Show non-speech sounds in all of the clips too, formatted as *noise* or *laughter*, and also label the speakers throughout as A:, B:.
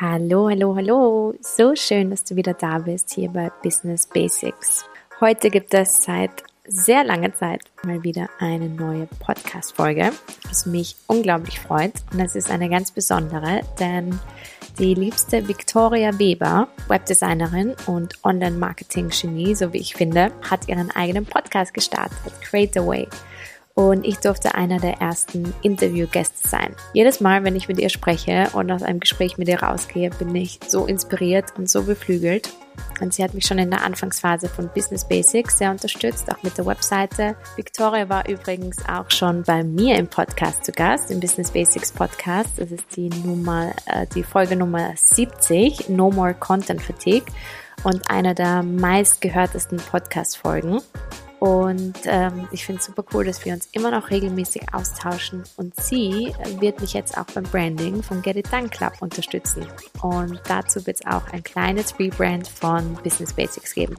A: Hallo, hallo, hallo. So schön, dass du wieder da bist hier bei Business Basics. Heute gibt es seit sehr langer Zeit mal wieder eine neue Podcast-Folge, was mich unglaublich freut. Und es ist eine ganz besondere, denn die liebste Victoria Weber, Webdesignerin und Online-Marketing-Genie, so wie ich finde, hat ihren eigenen Podcast gestartet, Create Away und ich durfte einer der ersten Interviewgäste sein. Jedes Mal, wenn ich mit ihr spreche und aus einem Gespräch mit ihr rausgehe, bin ich so inspiriert und so beflügelt. Und sie hat mich schon in der Anfangsphase von Business Basics sehr unterstützt, auch mit der Webseite. Victoria war übrigens auch schon bei mir im Podcast zu Gast, im Business Basics Podcast. Das ist die Nummer, äh, die Folge Nummer 70, No More Content Fatigue und einer der meistgehörtesten Podcast-Folgen. Und ähm, ich finde es super cool, dass wir uns immer noch regelmäßig austauschen. Und sie wird mich jetzt auch beim Branding vom Get It Done Club unterstützen. Und dazu wird es auch ein kleines Rebrand von Business Basics geben.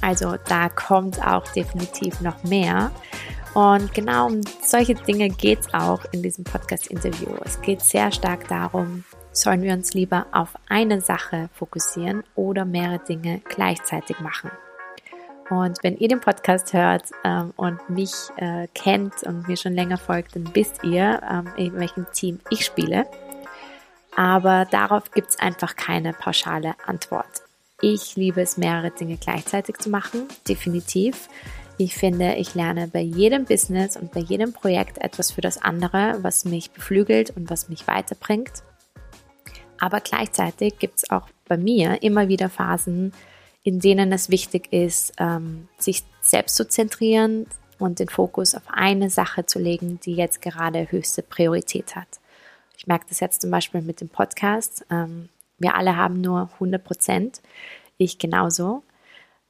A: Also da kommt auch definitiv noch mehr. Und genau um solche Dinge geht es auch in diesem Podcast-Interview. Es geht sehr stark darum, sollen wir uns lieber auf eine Sache fokussieren oder mehrere Dinge gleichzeitig machen. Und wenn ihr den Podcast hört ähm, und mich äh, kennt und mir schon länger folgt, dann wisst ihr, ähm, in welchem Team ich spiele. Aber darauf gibt es einfach keine pauschale Antwort. Ich liebe es, mehrere Dinge gleichzeitig zu machen, definitiv. Ich finde, ich lerne bei jedem Business und bei jedem Projekt etwas für das andere, was mich beflügelt und was mich weiterbringt. Aber gleichzeitig gibt es auch bei mir immer wieder Phasen, in denen es wichtig ist, ähm, sich selbst zu zentrieren und den Fokus auf eine Sache zu legen, die jetzt gerade höchste Priorität hat. Ich merke das jetzt zum Beispiel mit dem Podcast. Ähm, wir alle haben nur 100 Prozent, ich genauso.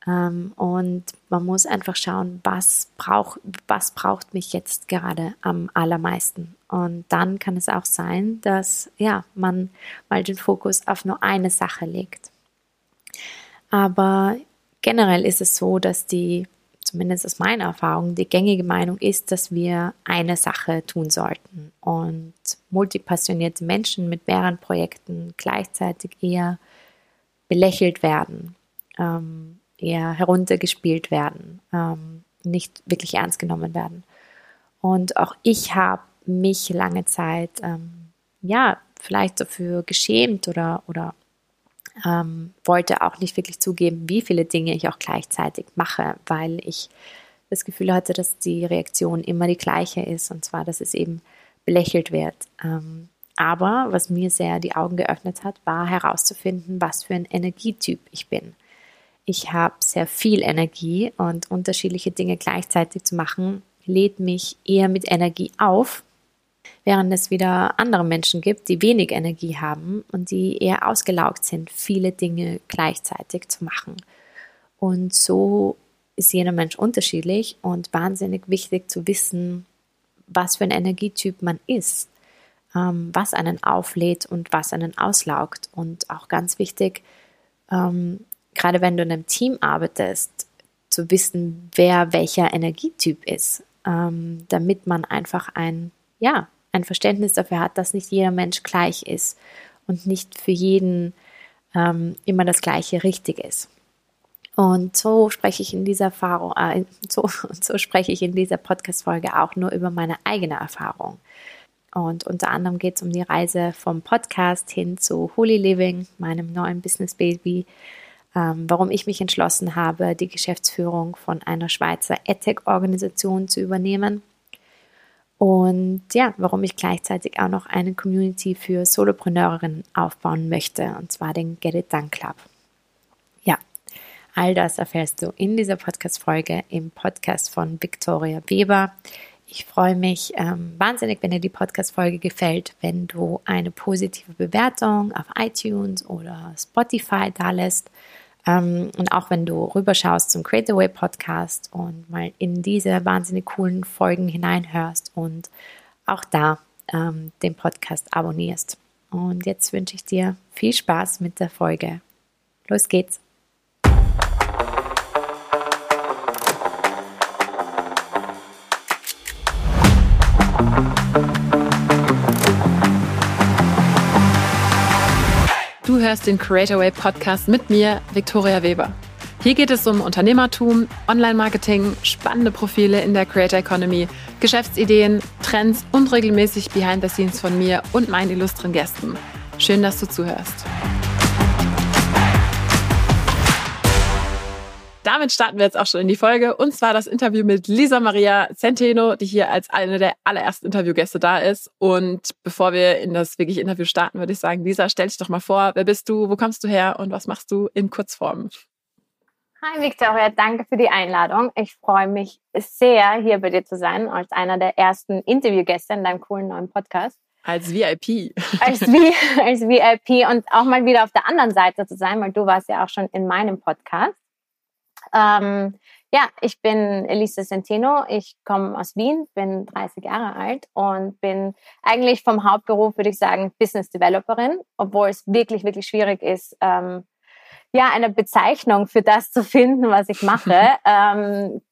A: Ähm, und man muss einfach schauen, was, brauch, was braucht mich jetzt gerade am allermeisten. Und dann kann es auch sein, dass ja, man mal den Fokus auf nur eine Sache legt. Aber generell ist es so, dass die, zumindest aus meiner Erfahrung, die gängige Meinung ist, dass wir eine Sache tun sollten. Und multipassionierte Menschen mit mehreren Projekten gleichzeitig eher belächelt werden, ähm, eher heruntergespielt werden, ähm, nicht wirklich ernst genommen werden. Und auch ich habe mich lange Zeit, ähm, ja, vielleicht dafür geschämt oder, oder ähm, wollte auch nicht wirklich zugeben, wie viele Dinge ich auch gleichzeitig mache, weil ich das Gefühl hatte, dass die Reaktion immer die gleiche ist und zwar, dass es eben belächelt wird. Ähm, aber was mir sehr die Augen geöffnet hat, war herauszufinden, was für ein Energietyp ich bin. Ich habe sehr viel Energie und unterschiedliche Dinge gleichzeitig zu machen, lädt mich eher mit Energie auf während es wieder andere Menschen gibt, die wenig Energie haben und die eher ausgelaugt sind, viele Dinge gleichzeitig zu machen. Und so ist jeder Mensch unterschiedlich und wahnsinnig wichtig zu wissen, was für ein Energietyp man ist, ähm, was einen auflädt und was einen auslaugt. Und auch ganz wichtig, ähm, gerade wenn du in einem Team arbeitest, zu wissen, wer welcher Energietyp ist, ähm, damit man einfach ein, ja, ein Verständnis dafür hat, dass nicht jeder Mensch gleich ist und nicht für jeden ähm, immer das Gleiche richtig ist. Und so spreche ich in dieser Erfahrung, äh, so, *laughs* so spreche ich in dieser Podcast-Folge auch nur über meine eigene Erfahrung. Und unter anderem geht es um die Reise vom Podcast hin zu Holy Living, meinem neuen Business Baby, ähm, warum ich mich entschlossen habe, die Geschäftsführung von einer Schweizer EdTech-Organisation zu übernehmen und ja, warum ich gleichzeitig auch noch eine Community für Solopreneurinnen aufbauen möchte, und zwar den Get It Done Club. Ja, all das erfährst du in dieser Podcast-Folge im Podcast von Victoria Weber. Ich freue mich ähm, wahnsinnig, wenn dir die Podcast-Folge gefällt, wenn du eine positive Bewertung auf iTunes oder Spotify da lässt. Ähm, und auch wenn du rüberschaust zum Create Away Podcast und mal in diese wahnsinnig coolen Folgen hineinhörst und auch da ähm, den Podcast abonnierst. Und jetzt wünsche ich dir viel Spaß mit der Folge. Los geht's!
B: Hörst den Creator Way Podcast mit mir, Viktoria Weber. Hier geht es um Unternehmertum, Online-Marketing, spannende Profile in der Creator Economy, Geschäftsideen, Trends und regelmäßig Behind the Scenes von mir und meinen illustren Gästen. Schön, dass du zuhörst. Damit starten wir jetzt auch schon in die Folge. Und zwar das Interview mit Lisa Maria Centeno, die hier als eine der allerersten Interviewgäste da ist. Und bevor wir in das wirklich Interview starten, würde ich sagen, Lisa, stell dich doch mal vor. Wer bist du? Wo kommst du her? Und was machst du in Kurzform?
C: Hi Victoria, danke für die Einladung. Ich freue mich sehr, hier bei dir zu sein, als einer der ersten Interviewgäste in deinem coolen neuen Podcast.
B: Als VIP.
C: Als, als VIP und auch mal wieder auf der anderen Seite zu sein, weil du warst ja auch schon in meinem Podcast. Ähm, ja, ich bin Elisa Centeno. Ich komme aus Wien, bin 30 Jahre alt und bin eigentlich vom Hauptberuf, würde ich sagen, Business Developerin, obwohl es wirklich, wirklich schwierig ist, ähm, ja, eine Bezeichnung für das zu finden, was ich mache. *laughs* ähm,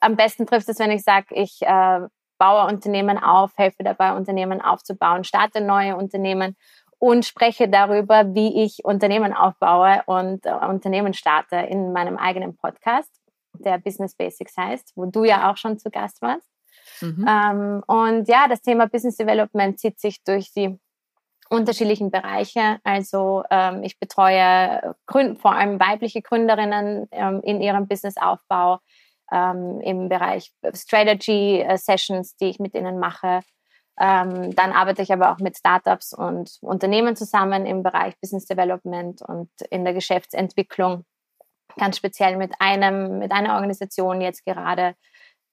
C: am besten trifft es, wenn ich sage, ich äh, baue Unternehmen auf, helfe dabei, Unternehmen aufzubauen, starte neue Unternehmen und spreche darüber, wie ich Unternehmen aufbaue und äh, Unternehmen starte in meinem eigenen Podcast, der Business Basics heißt, wo du ja auch schon zu Gast warst. Mhm. Ähm, und ja, das Thema Business Development zieht sich durch die unterschiedlichen Bereiche. Also ähm, ich betreue Gründ vor allem weibliche Gründerinnen ähm, in ihrem Businessaufbau ähm, im Bereich Strategy äh, Sessions, die ich mit ihnen mache. Ähm, dann arbeite ich aber auch mit Startups und Unternehmen zusammen im Bereich Business Development und in der Geschäftsentwicklung. Ganz speziell mit einem, mit einer Organisation jetzt gerade,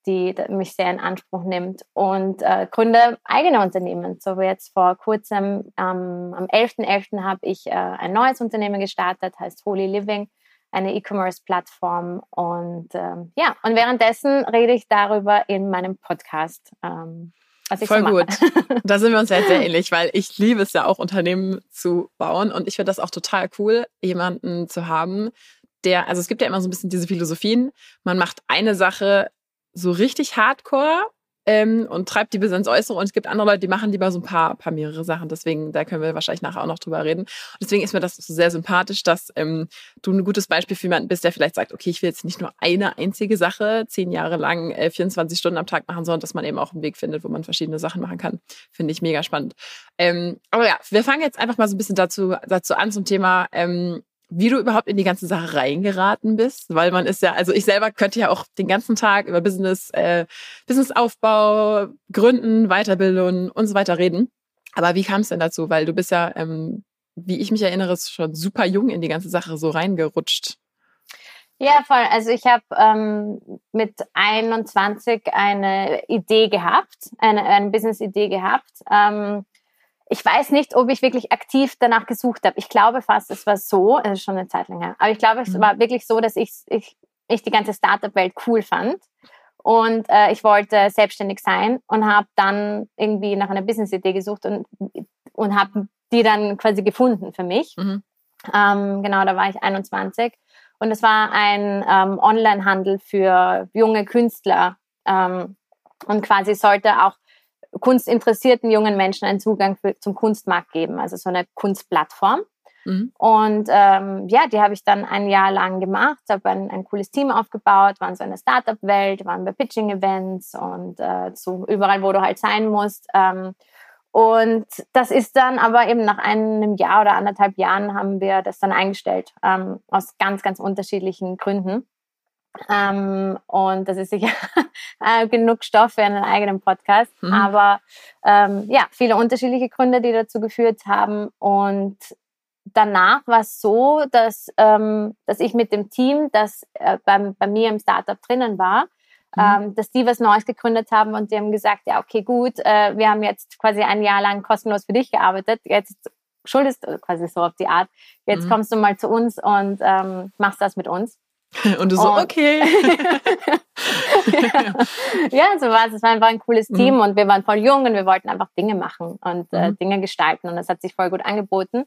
C: die mich sehr in Anspruch nimmt und äh, gründe eigene Unternehmen. So wie jetzt vor kurzem ähm, am 11.11. .11. habe ich äh, ein neues Unternehmen gestartet, heißt Holy Living, eine E-Commerce-Plattform. Und ähm, ja, und währenddessen rede ich darüber in meinem Podcast. Ähm, was ich
B: Voll
C: so
B: gut. *laughs* Da sind wir uns ja sehr ähnlich, weil ich liebe es ja auch, Unternehmen zu bauen. Und ich finde das auch total cool, jemanden zu haben, der, also es gibt ja immer so ein bisschen diese Philosophien, man macht eine Sache so richtig hardcore ähm, und treibt die bis ins Äußere. Und es gibt andere Leute, die machen lieber so ein paar, paar mehrere Sachen. Deswegen, da können wir wahrscheinlich nachher auch noch drüber reden. Und deswegen ist mir das so sehr sympathisch, dass ähm, du ein gutes Beispiel für jemanden bist, der vielleicht sagt, okay, ich will jetzt nicht nur eine einzige Sache zehn Jahre lang, äh, 24 Stunden am Tag machen, sondern dass man eben auch einen Weg findet, wo man verschiedene Sachen machen kann. Finde ich mega spannend. Ähm, aber ja, wir fangen jetzt einfach mal so ein bisschen dazu, dazu an zum Thema, ähm, wie du überhaupt in die ganze Sache reingeraten bist, weil man ist ja, also ich selber könnte ja auch den ganzen Tag über Business, äh, Businessaufbau, Gründen, Weiterbildung und so weiter reden. Aber wie kam es denn dazu? Weil du bist ja, ähm, wie ich mich erinnere, schon super jung in die ganze Sache so reingerutscht.
C: Ja, voll. Also ich habe ähm, mit 21 eine Idee gehabt, eine, eine Business-Idee gehabt. Ähm, ich weiß nicht, ob ich wirklich aktiv danach gesucht habe. Ich glaube fast, es war so, es ist schon eine Zeit lang her, aber ich glaube, es mhm. war wirklich so, dass ich, ich, ich die ganze Startup-Welt cool fand. Und äh, ich wollte selbstständig sein und habe dann irgendwie nach einer Business-Idee gesucht und, und habe die dann quasi gefunden für mich. Mhm. Ähm, genau, da war ich 21. Und es war ein ähm, Online-Handel für junge Künstler. Ähm, und quasi sollte auch kunstinteressierten jungen Menschen einen Zugang für, zum Kunstmarkt geben, also so eine Kunstplattform. Mhm. Und ähm, ja, die habe ich dann ein Jahr lang gemacht, habe ein, ein cooles Team aufgebaut, waren so in der Startup-Welt, waren bei Pitching-Events und äh, so überall, wo du halt sein musst. Ähm, und das ist dann aber eben nach einem Jahr oder anderthalb Jahren haben wir das dann eingestellt, ähm, aus ganz, ganz unterschiedlichen Gründen. Ähm, und das ist sicher *laughs* genug Stoff für einen eigenen Podcast. Mhm. Aber ähm, ja, viele unterschiedliche Gründe, die dazu geführt haben. Und danach war es so, dass, ähm, dass ich mit dem Team, das äh, bei, bei mir im Startup drinnen war, mhm. ähm, dass die was Neues gegründet haben und die haben gesagt, ja, okay, gut, äh, wir haben jetzt quasi ein Jahr lang kostenlos für dich gearbeitet, jetzt schuldest du quasi so auf die Art, jetzt mhm. kommst du mal zu uns und ähm, machst das mit uns. *laughs*
B: Und du so, und, okay.
C: ja. *laughs* ja, so war es. Es war einfach ein cooles mhm. Team mhm. und wir waren voll jung und wir wollten einfach Dinge machen und äh, mhm. Dinge gestalten und das hat sich voll gut angeboten.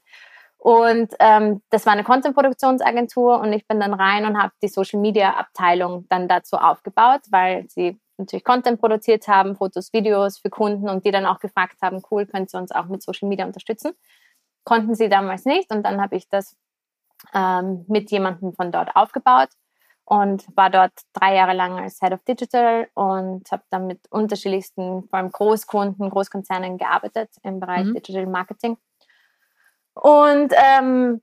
C: Und ähm, das war eine Content-Produktionsagentur und ich bin dann rein und habe die Social-Media-Abteilung dann dazu aufgebaut, weil sie natürlich Content produziert haben, Fotos, Videos für Kunden und die dann auch gefragt haben, cool, könnt ihr uns auch mit Social Media unterstützen? konnten sie damals nicht. Und dann habe ich das ähm, mit jemandem von dort aufgebaut und war dort drei Jahre lang als Head of Digital und habe dann mit unterschiedlichsten, vor allem Großkunden, Großkonzernen gearbeitet im Bereich mhm. Digital Marketing. Und ähm,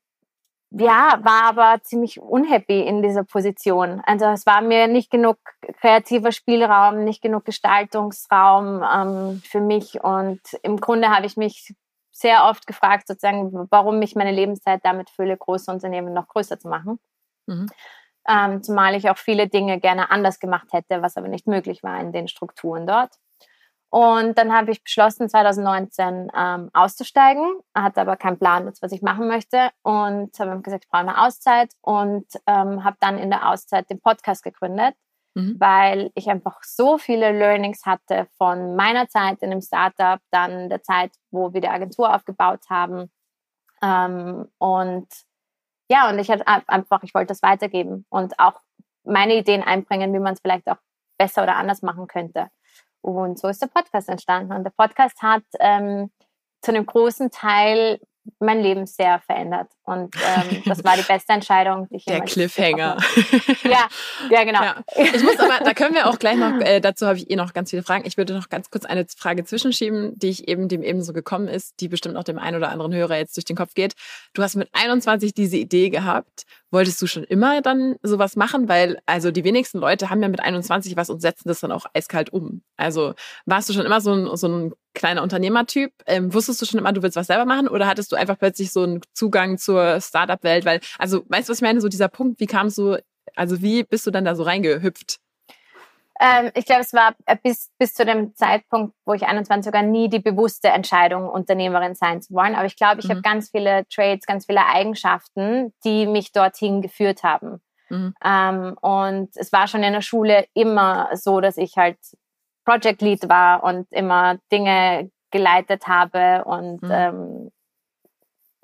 C: ja, war aber ziemlich unhappy in dieser Position. Also es war mir nicht genug kreativer Spielraum, nicht genug Gestaltungsraum ähm, für mich. Und im Grunde habe ich mich sehr oft gefragt, sozusagen, warum ich meine Lebenszeit damit fülle, große Unternehmen noch größer zu machen. Mhm. Ähm, zumal ich auch viele Dinge gerne anders gemacht hätte, was aber nicht möglich war in den Strukturen dort. Und dann habe ich beschlossen, 2019 ähm, auszusteigen, hatte aber keinen Plan, was ich machen möchte und habe gesagt, ich brauche eine Auszeit und ähm, habe dann in der Auszeit den Podcast gegründet, mhm. weil ich einfach so viele Learnings hatte von meiner Zeit in einem Startup, dann der Zeit, wo wir die Agentur aufgebaut haben ähm, und ja, und ich hatte einfach, ich wollte das weitergeben und auch meine Ideen einbringen, wie man es vielleicht auch besser oder anders machen könnte. Und so ist der Podcast entstanden. Und der Podcast hat ähm, zu einem großen Teil mein Leben sehr verändert. Und ähm, das war die *laughs* beste Entscheidung,
B: die ich Der Cliffhanger.
C: ja, ja, genau. Ja.
B: Ich muss aber, da können wir auch gleich noch, äh, dazu habe ich eh noch ganz viele Fragen. Ich würde noch ganz kurz eine Frage zwischenschieben, die ich eben, dem eben so gekommen ist, die bestimmt auch dem einen oder anderen Hörer jetzt durch den Kopf geht. Du hast mit 21 diese Idee gehabt. Wolltest du schon immer dann sowas machen? Weil, also die wenigsten Leute haben ja mit 21 was und setzen das dann auch eiskalt um. Also warst du schon immer so ein, so ein kleiner Unternehmertyp? Ähm, wusstest du schon immer, du willst was selber machen? Oder hattest du einfach plötzlich so einen Zugang zur Startup-Welt? Weil, also, weißt du, was ich meine? So dieser Punkt, wie kamst du, also wie bist du dann da so reingehüpft?
C: Ähm, ich glaube, es war äh, bis, bis zu dem Zeitpunkt, wo ich 21 sogar nie die bewusste Entscheidung, Unternehmerin sein zu wollen. Aber ich glaube, ich mhm. habe ganz viele Traits, ganz viele Eigenschaften, die mich dorthin geführt haben. Mhm. Ähm, und es war schon in der Schule immer so, dass ich halt Project Lead war und immer Dinge geleitet habe und mhm. ähm,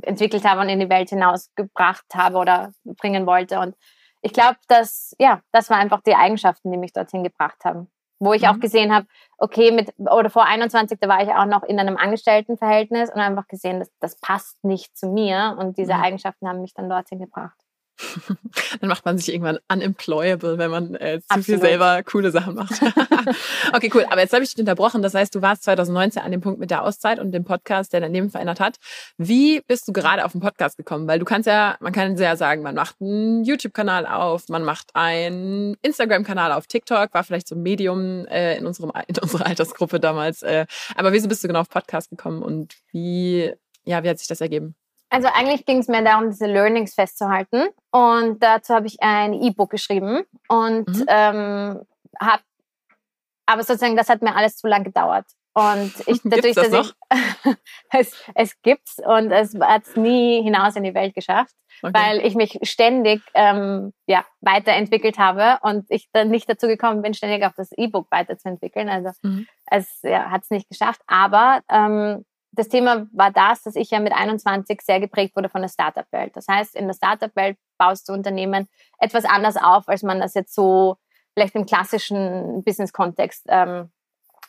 C: entwickelt habe und in die Welt hinausgebracht habe oder bringen wollte. Und ich glaube, dass, ja, das waren einfach die Eigenschaften, die mich dorthin gebracht haben. Wo ich mhm. auch gesehen habe, okay, mit, oder vor 21, da war ich auch noch in einem Angestelltenverhältnis und einfach gesehen, dass das passt nicht zu mir. Und diese mhm. Eigenschaften haben mich dann dorthin gebracht. *laughs*
B: Dann macht man sich irgendwann unemployable, wenn man äh, zu Absolut. viel selber coole Sachen macht. *laughs* okay, cool. Aber jetzt habe ich dich unterbrochen. Das heißt, du warst 2019 an dem Punkt mit der Auszeit und dem Podcast, der dein Leben verändert hat. Wie bist du gerade auf den Podcast gekommen? Weil du kannst ja, man kann sehr sagen, man macht einen YouTube-Kanal auf, man macht einen Instagram-Kanal auf TikTok, war vielleicht so ein Medium äh, in, unserem, in unserer Altersgruppe damals. Äh, aber wieso bist du genau auf Podcast gekommen und wie, ja, wie hat sich das ergeben?
C: Also eigentlich ging es mir darum, diese Learnings festzuhalten. Und dazu habe ich ein E-Book geschrieben und mhm. ähm, habe, aber sozusagen, das hat mir alles zu lang gedauert. Und ich *laughs*
B: dadurch, das dass
C: ich *laughs* es, es gibt's und es hat es nie hinaus in die Welt geschafft, okay. weil ich mich ständig ähm, ja, weiterentwickelt habe und ich dann nicht dazu gekommen bin, ständig auch das E-Book weiterzuentwickeln. Also mhm. es ja, hat es nicht geschafft. Aber ähm, das Thema war das, dass ich ja mit 21 sehr geprägt wurde von der Startup-Welt. Das heißt, in der Startup-Welt baust du Unternehmen etwas anders auf, als man das jetzt so vielleicht im klassischen Business-Kontext ähm,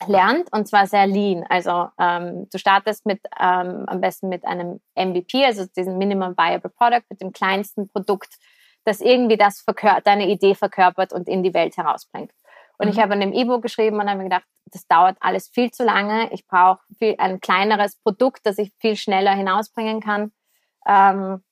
C: lernt und zwar sehr lean. Also ähm, du startest mit ähm, am besten mit einem MVP, also diesem Minimum Viable Product, mit dem kleinsten Produkt, das irgendwie das deine Idee verkörpert und in die Welt herausbringt. Und mhm. ich habe an dem E-Book geschrieben und habe mir gedacht, das dauert alles viel zu lange. Ich brauche viel, ein kleineres Produkt, das ich viel schneller hinausbringen kann. Ähm,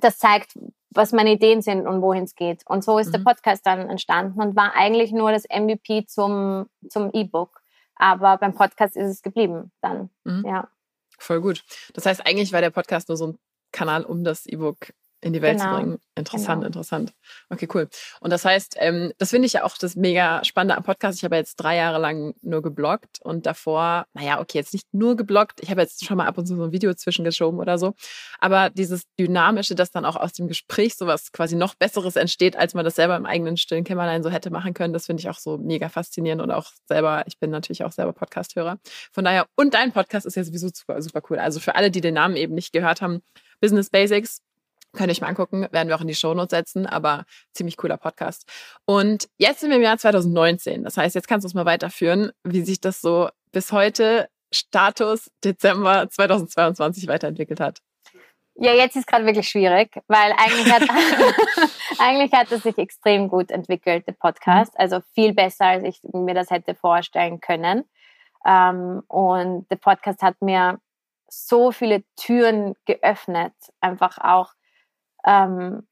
C: das zeigt, was meine Ideen sind und wohin es geht. Und so ist mhm. der Podcast dann entstanden und war eigentlich nur das MVP zum, zum E-Book. Aber beim Podcast ist es geblieben dann. Mhm. Ja.
B: Voll gut. Das heißt, eigentlich war der Podcast nur so ein Kanal, um das E-Book in die Welt genau. zu bringen. Interessant, genau. interessant. Okay, cool. Und das heißt, ähm, das finde ich ja auch das mega spannende am Podcast. Ich habe jetzt drei Jahre lang nur gebloggt und davor, naja, okay, jetzt nicht nur gebloggt. Ich habe jetzt schon mal ab und zu so ein Video zwischengeschoben oder so. Aber dieses Dynamische, dass dann auch aus dem Gespräch sowas quasi noch Besseres entsteht, als man das selber im eigenen stillen Kämmerlein so hätte machen können, das finde ich auch so mega faszinierend und auch selber, ich bin natürlich auch selber Podcast-Hörer. Von daher, und dein Podcast ist ja sowieso super, super cool. Also für alle, die den Namen eben nicht gehört haben, Business Basics Könnt ihr euch mal angucken, werden wir auch in die Shownotes setzen, aber ziemlich cooler Podcast. Und jetzt sind wir im Jahr 2019. Das heißt, jetzt kannst du uns mal weiterführen, wie sich das so bis heute Status Dezember 2022 weiterentwickelt hat.
C: Ja, jetzt ist gerade wirklich schwierig, weil eigentlich hat, *laughs* eigentlich hat es sich extrem gut entwickelt, der Podcast. Also viel besser, als ich mir das hätte vorstellen können. Ähm, und der Podcast hat mir so viele Türen geöffnet, einfach auch. Ähm,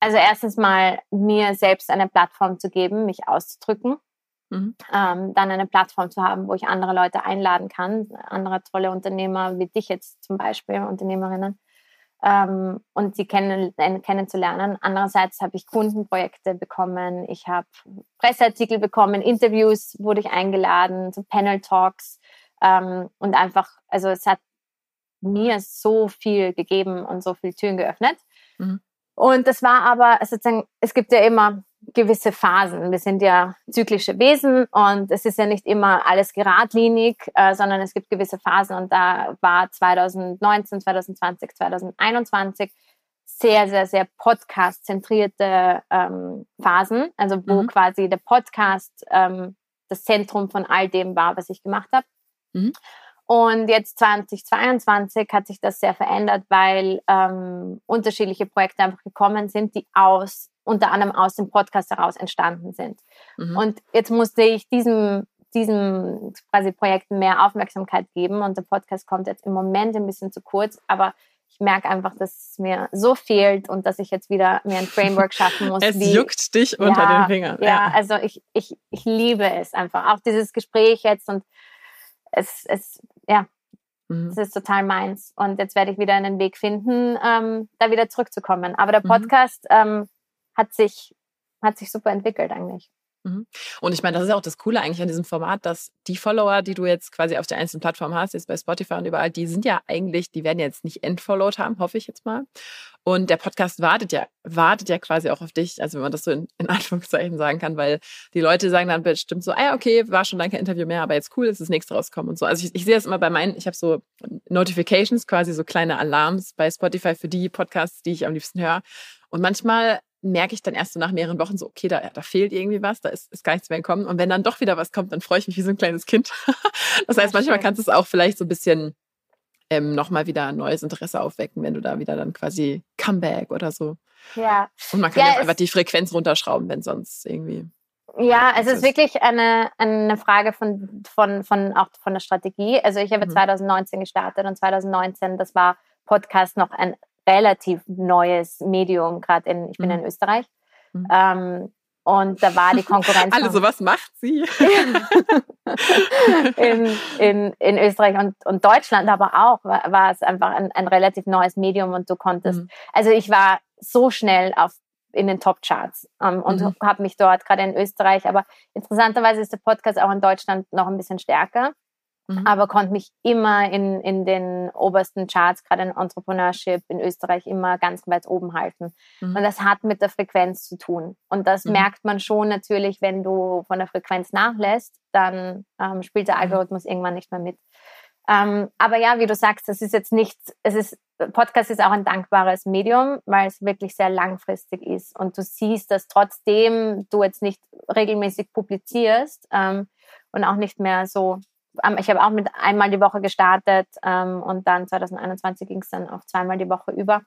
C: also erstens mal mir selbst eine Plattform zu geben, mich auszudrücken. Mhm. Ähm, dann eine Plattform zu haben, wo ich andere Leute einladen kann, andere tolle Unternehmer wie dich jetzt zum Beispiel, Unternehmerinnen, ähm, und sie kennen, äh, kennenzulernen. Andererseits habe ich Kundenprojekte bekommen, ich habe Presseartikel bekommen, Interviews wurde ich eingeladen, so Panel Talks ähm, und einfach, also es hat mir so viel gegeben und so viele Türen geöffnet. Mhm. Und das war aber sozusagen, es gibt ja immer gewisse Phasen. Wir sind ja zyklische Wesen und es ist ja nicht immer alles geradlinig, äh, sondern es gibt gewisse Phasen und da war 2019, 2020, 2021 sehr, sehr, sehr podcast-zentrierte ähm, Phasen, also wo mhm. quasi der Podcast ähm, das Zentrum von all dem war, was ich gemacht habe. Mhm. Und jetzt 2022 hat sich das sehr verändert, weil ähm, unterschiedliche Projekte einfach gekommen sind, die aus unter anderem aus dem Podcast heraus entstanden sind. Mhm. Und jetzt musste ich diesem, diesem quasi Projekt mehr Aufmerksamkeit geben und der Podcast kommt jetzt im Moment ein bisschen zu kurz, aber ich merke einfach, dass es mir so fehlt und dass ich jetzt wieder mir ein Framework *laughs* schaffen muss.
B: es wie, juckt dich unter ja, den Fingern.
C: Ja, ja, also ich, ich, ich liebe es einfach. Auch dieses Gespräch jetzt und es, es ja, mhm. es ist total meins. Und jetzt werde ich wieder einen Weg finden, ähm, da wieder zurückzukommen. Aber der mhm. Podcast, mhm. ähm, hat sich, hat sich super entwickelt eigentlich.
B: Mhm. Und ich meine, das ist auch das Coole eigentlich an diesem Format, dass die Follower, die du jetzt quasi auf der einzelnen Plattform hast, jetzt bei Spotify und überall, die sind ja eigentlich, die werden jetzt nicht entfollowed haben, hoffe ich jetzt mal. Und der Podcast wartet ja, wartet ja quasi auch auf dich, also wenn man das so in, in *laughs* Anführungszeichen sagen kann, weil die Leute sagen dann bestimmt so, ah ja, okay, war schon lange kein Interview mehr, aber jetzt cool, ist das nächste rauskommen und so. Also ich, ich sehe das immer bei meinen, ich habe so Notifications, quasi so kleine Alarms bei Spotify für die Podcasts, die ich am liebsten höre. Und manchmal merke ich dann erst so nach mehreren Wochen so, okay, da, da fehlt irgendwie was, da ist, ist gar nichts mehr gekommen. Und wenn dann doch wieder was kommt, dann freue ich mich wie so ein kleines Kind. *laughs* das heißt, manchmal kannst du es auch vielleicht so ein bisschen ähm, nochmal wieder ein neues Interesse aufwecken, wenn du da wieder dann quasi Comeback oder so.
C: Ja.
B: Und man kann ja, einfach die Frequenz runterschrauben, wenn sonst irgendwie.
C: Ja, also es ist wirklich eine, eine Frage von, von, von, auch von der Strategie. Also ich habe mhm. 2019 gestartet und 2019, das war Podcast noch ein relativ neues Medium, gerade in, ich bin mhm. in Österreich. Mhm. Ähm, und da war die *laughs* Konkurrenz.
B: Alle so, was macht sie? *laughs* *laughs*
C: in, in, in Österreich und, und Deutschland aber auch war, war es einfach ein, ein relativ neues Medium und du konntest, mhm. also ich war so schnell auf in den Top-Charts ähm, und mhm. habe mich dort gerade in Österreich, aber interessanterweise ist der Podcast auch in Deutschland noch ein bisschen stärker mhm. aber konnte mich immer in, in den obersten Charts, gerade in Entrepreneurship in Österreich, immer ganz weit oben halten. Mhm. Und das hat mit der Frequenz zu tun. Und das mhm. merkt man schon natürlich, wenn du von der Frequenz nachlässt, dann ähm, spielt der mhm. Algorithmus irgendwann nicht mehr mit. Ähm, aber ja, wie du sagst, das ist jetzt nicht, es ist, Podcast ist auch ein dankbares Medium, weil es wirklich sehr langfristig ist. Und du siehst, dass trotzdem du jetzt nicht regelmäßig publizierst ähm, und auch nicht mehr so ich habe auch mit einmal die Woche gestartet ähm, und dann 2021 ging es dann auf zweimal die Woche über.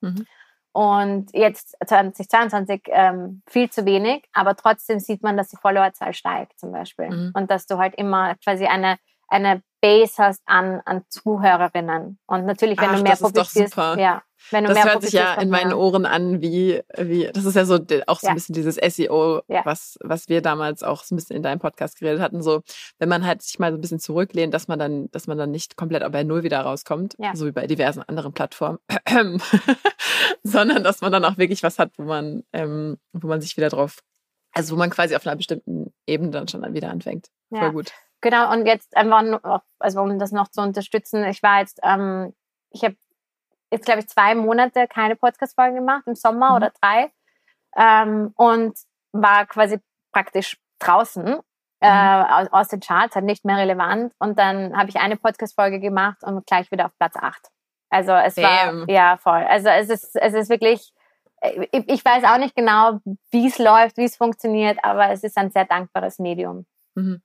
C: Mhm. Und jetzt 2022 ähm, viel zu wenig, aber trotzdem sieht man, dass die Followerzahl steigt zum Beispiel. Mhm. Und dass du halt immer quasi eine, eine Base hast an, an Zuhörerinnen. Und natürlich, wenn Ach, du mehr publizierst, ja, wenn
B: du das mehr hört sich ja in meinen Ohren an, wie, wie, das ist ja so auch so ja. ein bisschen dieses SEO, ja. was, was wir damals auch so ein bisschen in deinem Podcast geredet hatten. So, wenn man halt sich mal so ein bisschen zurücklehnt, dass man dann, dass man dann nicht komplett bei Null wieder rauskommt, ja. so wie bei diversen anderen Plattformen, *clears throat* sondern dass man dann auch wirklich was hat, wo man, ähm, wo man sich wieder drauf, also wo man quasi auf einer bestimmten Ebene dann schon wieder anfängt. Voll gut.
C: Genau, und jetzt einfach nur, also um das noch zu unterstützen, ich war jetzt, ähm, ich habe jetzt, glaube ich, zwei Monate keine Podcast-Folgen gemacht, im Sommer mhm. oder drei. Ähm, und war quasi praktisch draußen äh, mhm. aus, aus, den Charts, halt nicht mehr relevant. Und dann habe ich eine Podcast-Folge gemacht und gleich wieder auf Platz acht. Also es Damn. war, ja, voll. Also es ist, es ist wirklich, ich, ich weiß auch nicht genau, wie es läuft, wie es funktioniert, aber es ist ein sehr dankbares Medium.
B: Mhm.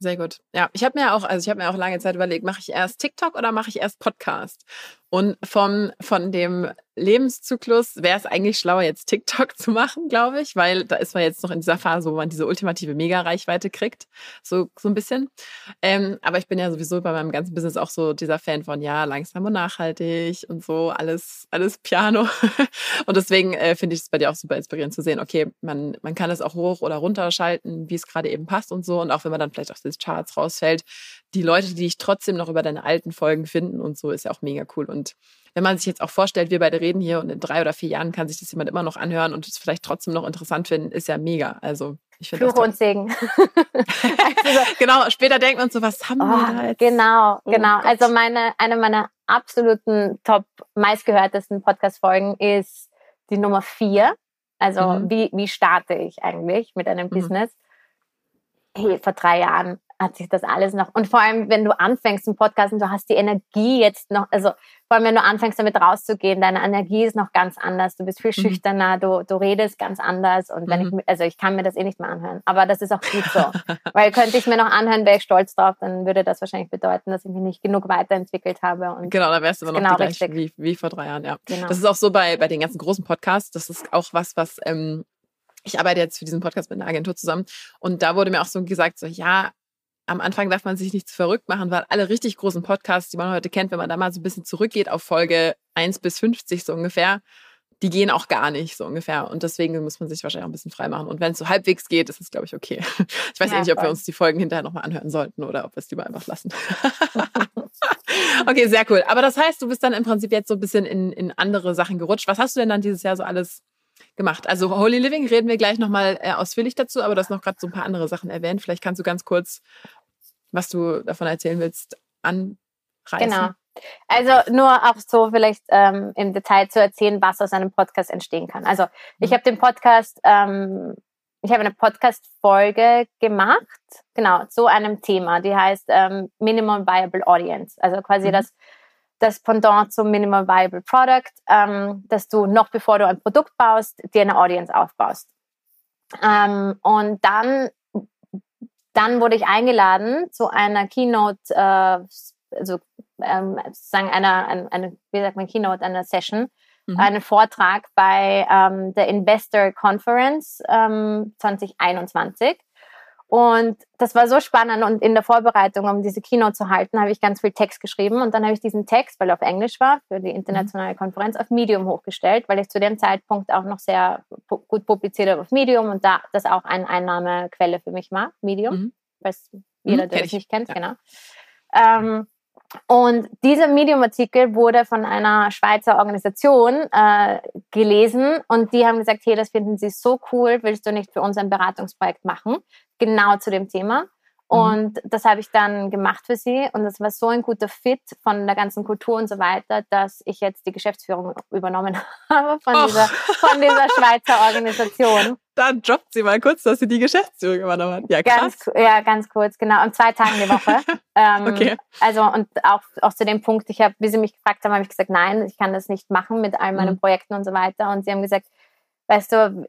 B: Sehr gut. Ja, ich habe mir auch, also ich habe mir auch lange Zeit überlegt, mache ich erst TikTok oder mache ich erst Podcast? Und vom, von dem Lebenszyklus wäre es eigentlich schlauer, jetzt TikTok zu machen, glaube ich, weil da ist man jetzt noch in dieser Phase, wo man diese ultimative Mega-Reichweite kriegt, so, so ein bisschen. Ähm, aber ich bin ja sowieso bei meinem ganzen Business auch so dieser Fan von, ja, langsam und nachhaltig und so, alles, alles Piano. *laughs* und deswegen äh, finde ich es bei dir auch super inspirierend zu sehen, okay, man, man kann es auch hoch oder runter schalten, wie es gerade eben passt und so. Und auch wenn man dann vielleicht aus den Charts rausfällt, die Leute, die dich trotzdem noch über deine alten Folgen finden und so, ist ja auch mega cool. Und wenn man sich jetzt auch vorstellt, wir beide reden hier und in drei oder vier Jahren kann sich das jemand immer noch anhören und es vielleicht trotzdem noch interessant finden, ist ja mega. Also ich finde
C: Fluche und Segen. *laughs* *laughs*
B: genau, später denkt man so, was haben oh, wir da jetzt?
C: Genau, oh genau. Oh also meine, eine meiner absoluten top meistgehörtesten Podcast-Folgen ist die Nummer vier. Also mhm. wie, wie starte ich eigentlich mit einem mhm. Business? Hey, vor drei Jahren hat sich das alles noch. Und vor allem, wenn du anfängst im Podcast und du hast die Energie jetzt noch, also vor allem, wenn du anfängst damit rauszugehen, deine Energie ist noch ganz anders. Du bist viel mhm. schüchterner, du, du redest ganz anders. Und wenn mhm. ich, also ich kann mir das eh nicht mehr anhören. Aber das ist auch gut so. *laughs* Weil könnte ich mir noch anhören, wäre ich stolz drauf, dann würde das wahrscheinlich bedeuten, dass ich mich nicht genug weiterentwickelt habe. Und
B: genau, da wärst du immer noch genau gleich wie, wie vor drei Jahren, ja. Genau. Das ist auch so bei, bei den ganzen großen Podcasts. Das ist auch was, was, ähm, ich arbeite jetzt für diesen Podcast mit einer Agentur zusammen und da wurde mir auch so gesagt, so ja, am Anfang darf man sich nicht zu verrückt machen, weil alle richtig großen Podcasts, die man heute kennt, wenn man da mal so ein bisschen zurückgeht auf Folge 1 bis 50 so ungefähr, die gehen auch gar nicht so ungefähr. Und deswegen muss man sich wahrscheinlich auch ein bisschen frei machen. Und wenn es so halbwegs geht, ist es, glaube ich, okay. *laughs* Ich weiß ja, eh nicht, ob wir uns die Folgen hinterher nochmal anhören sollten oder ob wir es lieber einfach lassen. *laughs* okay, sehr cool. Aber das heißt, du bist dann im Prinzip jetzt so ein bisschen in, in andere Sachen gerutscht. Was hast du denn dann dieses Jahr so alles gemacht? Also Holy Living reden wir gleich nochmal äh, ausführlich dazu, aber du hast noch gerade so ein paar andere Sachen erwähnt. Vielleicht kannst du ganz kurz, was du davon erzählen willst, anreißen.
C: Genau. Also nur auch so vielleicht ähm, im Detail zu erzählen, was aus einem Podcast entstehen kann. Also ich mhm. habe den Podcast, ähm, ich habe eine Podcast-Folge gemacht, genau, zu einem Thema, die heißt ähm, Minimum Viable Audience. Also quasi mhm. das das Pendant zum Minimum Viable Product, ähm, dass du noch bevor du ein Produkt baust, dir eine Audience aufbaust. Ähm, und dann, dann wurde ich eingeladen zu einer Keynote, äh, also ähm, sozusagen einer, eine, eine, wie sagt man, Keynote, einer Session, mhm. einen Vortrag bei ähm, der Investor Conference ähm, 2021. Und das war so spannend und in der Vorbereitung, um diese Keynote zu halten, habe ich ganz viel Text geschrieben und dann habe ich diesen Text, weil er auf Englisch war, für die internationale mhm. Konferenz auf Medium hochgestellt, weil ich zu dem Zeitpunkt auch noch sehr gut publiziert habe auf Medium und da das auch eine Einnahmequelle für mich war, Medium, mhm. was jeder, mhm, der es nicht kennt, ja. genau. Ähm, und dieser Medium-Artikel wurde von einer Schweizer Organisation äh, gelesen und die haben gesagt, hey, das finden sie so cool, willst du nicht für uns ein Beratungsprojekt machen? Genau zu dem Thema. Mhm. Und das habe ich dann gemacht für sie. Und das war so ein guter Fit von der ganzen Kultur und so weiter, dass ich jetzt die Geschäftsführung übernommen *laughs* habe von, dieser, von dieser Schweizer Organisation.
B: Dann droppt sie mal kurz, dass sie die Geschäftsführung übernommen hat. Ja, krass.
C: Ganz, ja, ganz kurz, genau. Und zwei Tagen die Woche. *laughs* ähm, okay. Also, und auch, auch zu dem Punkt, ich habe, wie sie mich gefragt haben, habe ich gesagt, nein, ich kann das nicht machen mit all meinen mhm. Projekten und so weiter. Und sie haben gesagt, weißt du,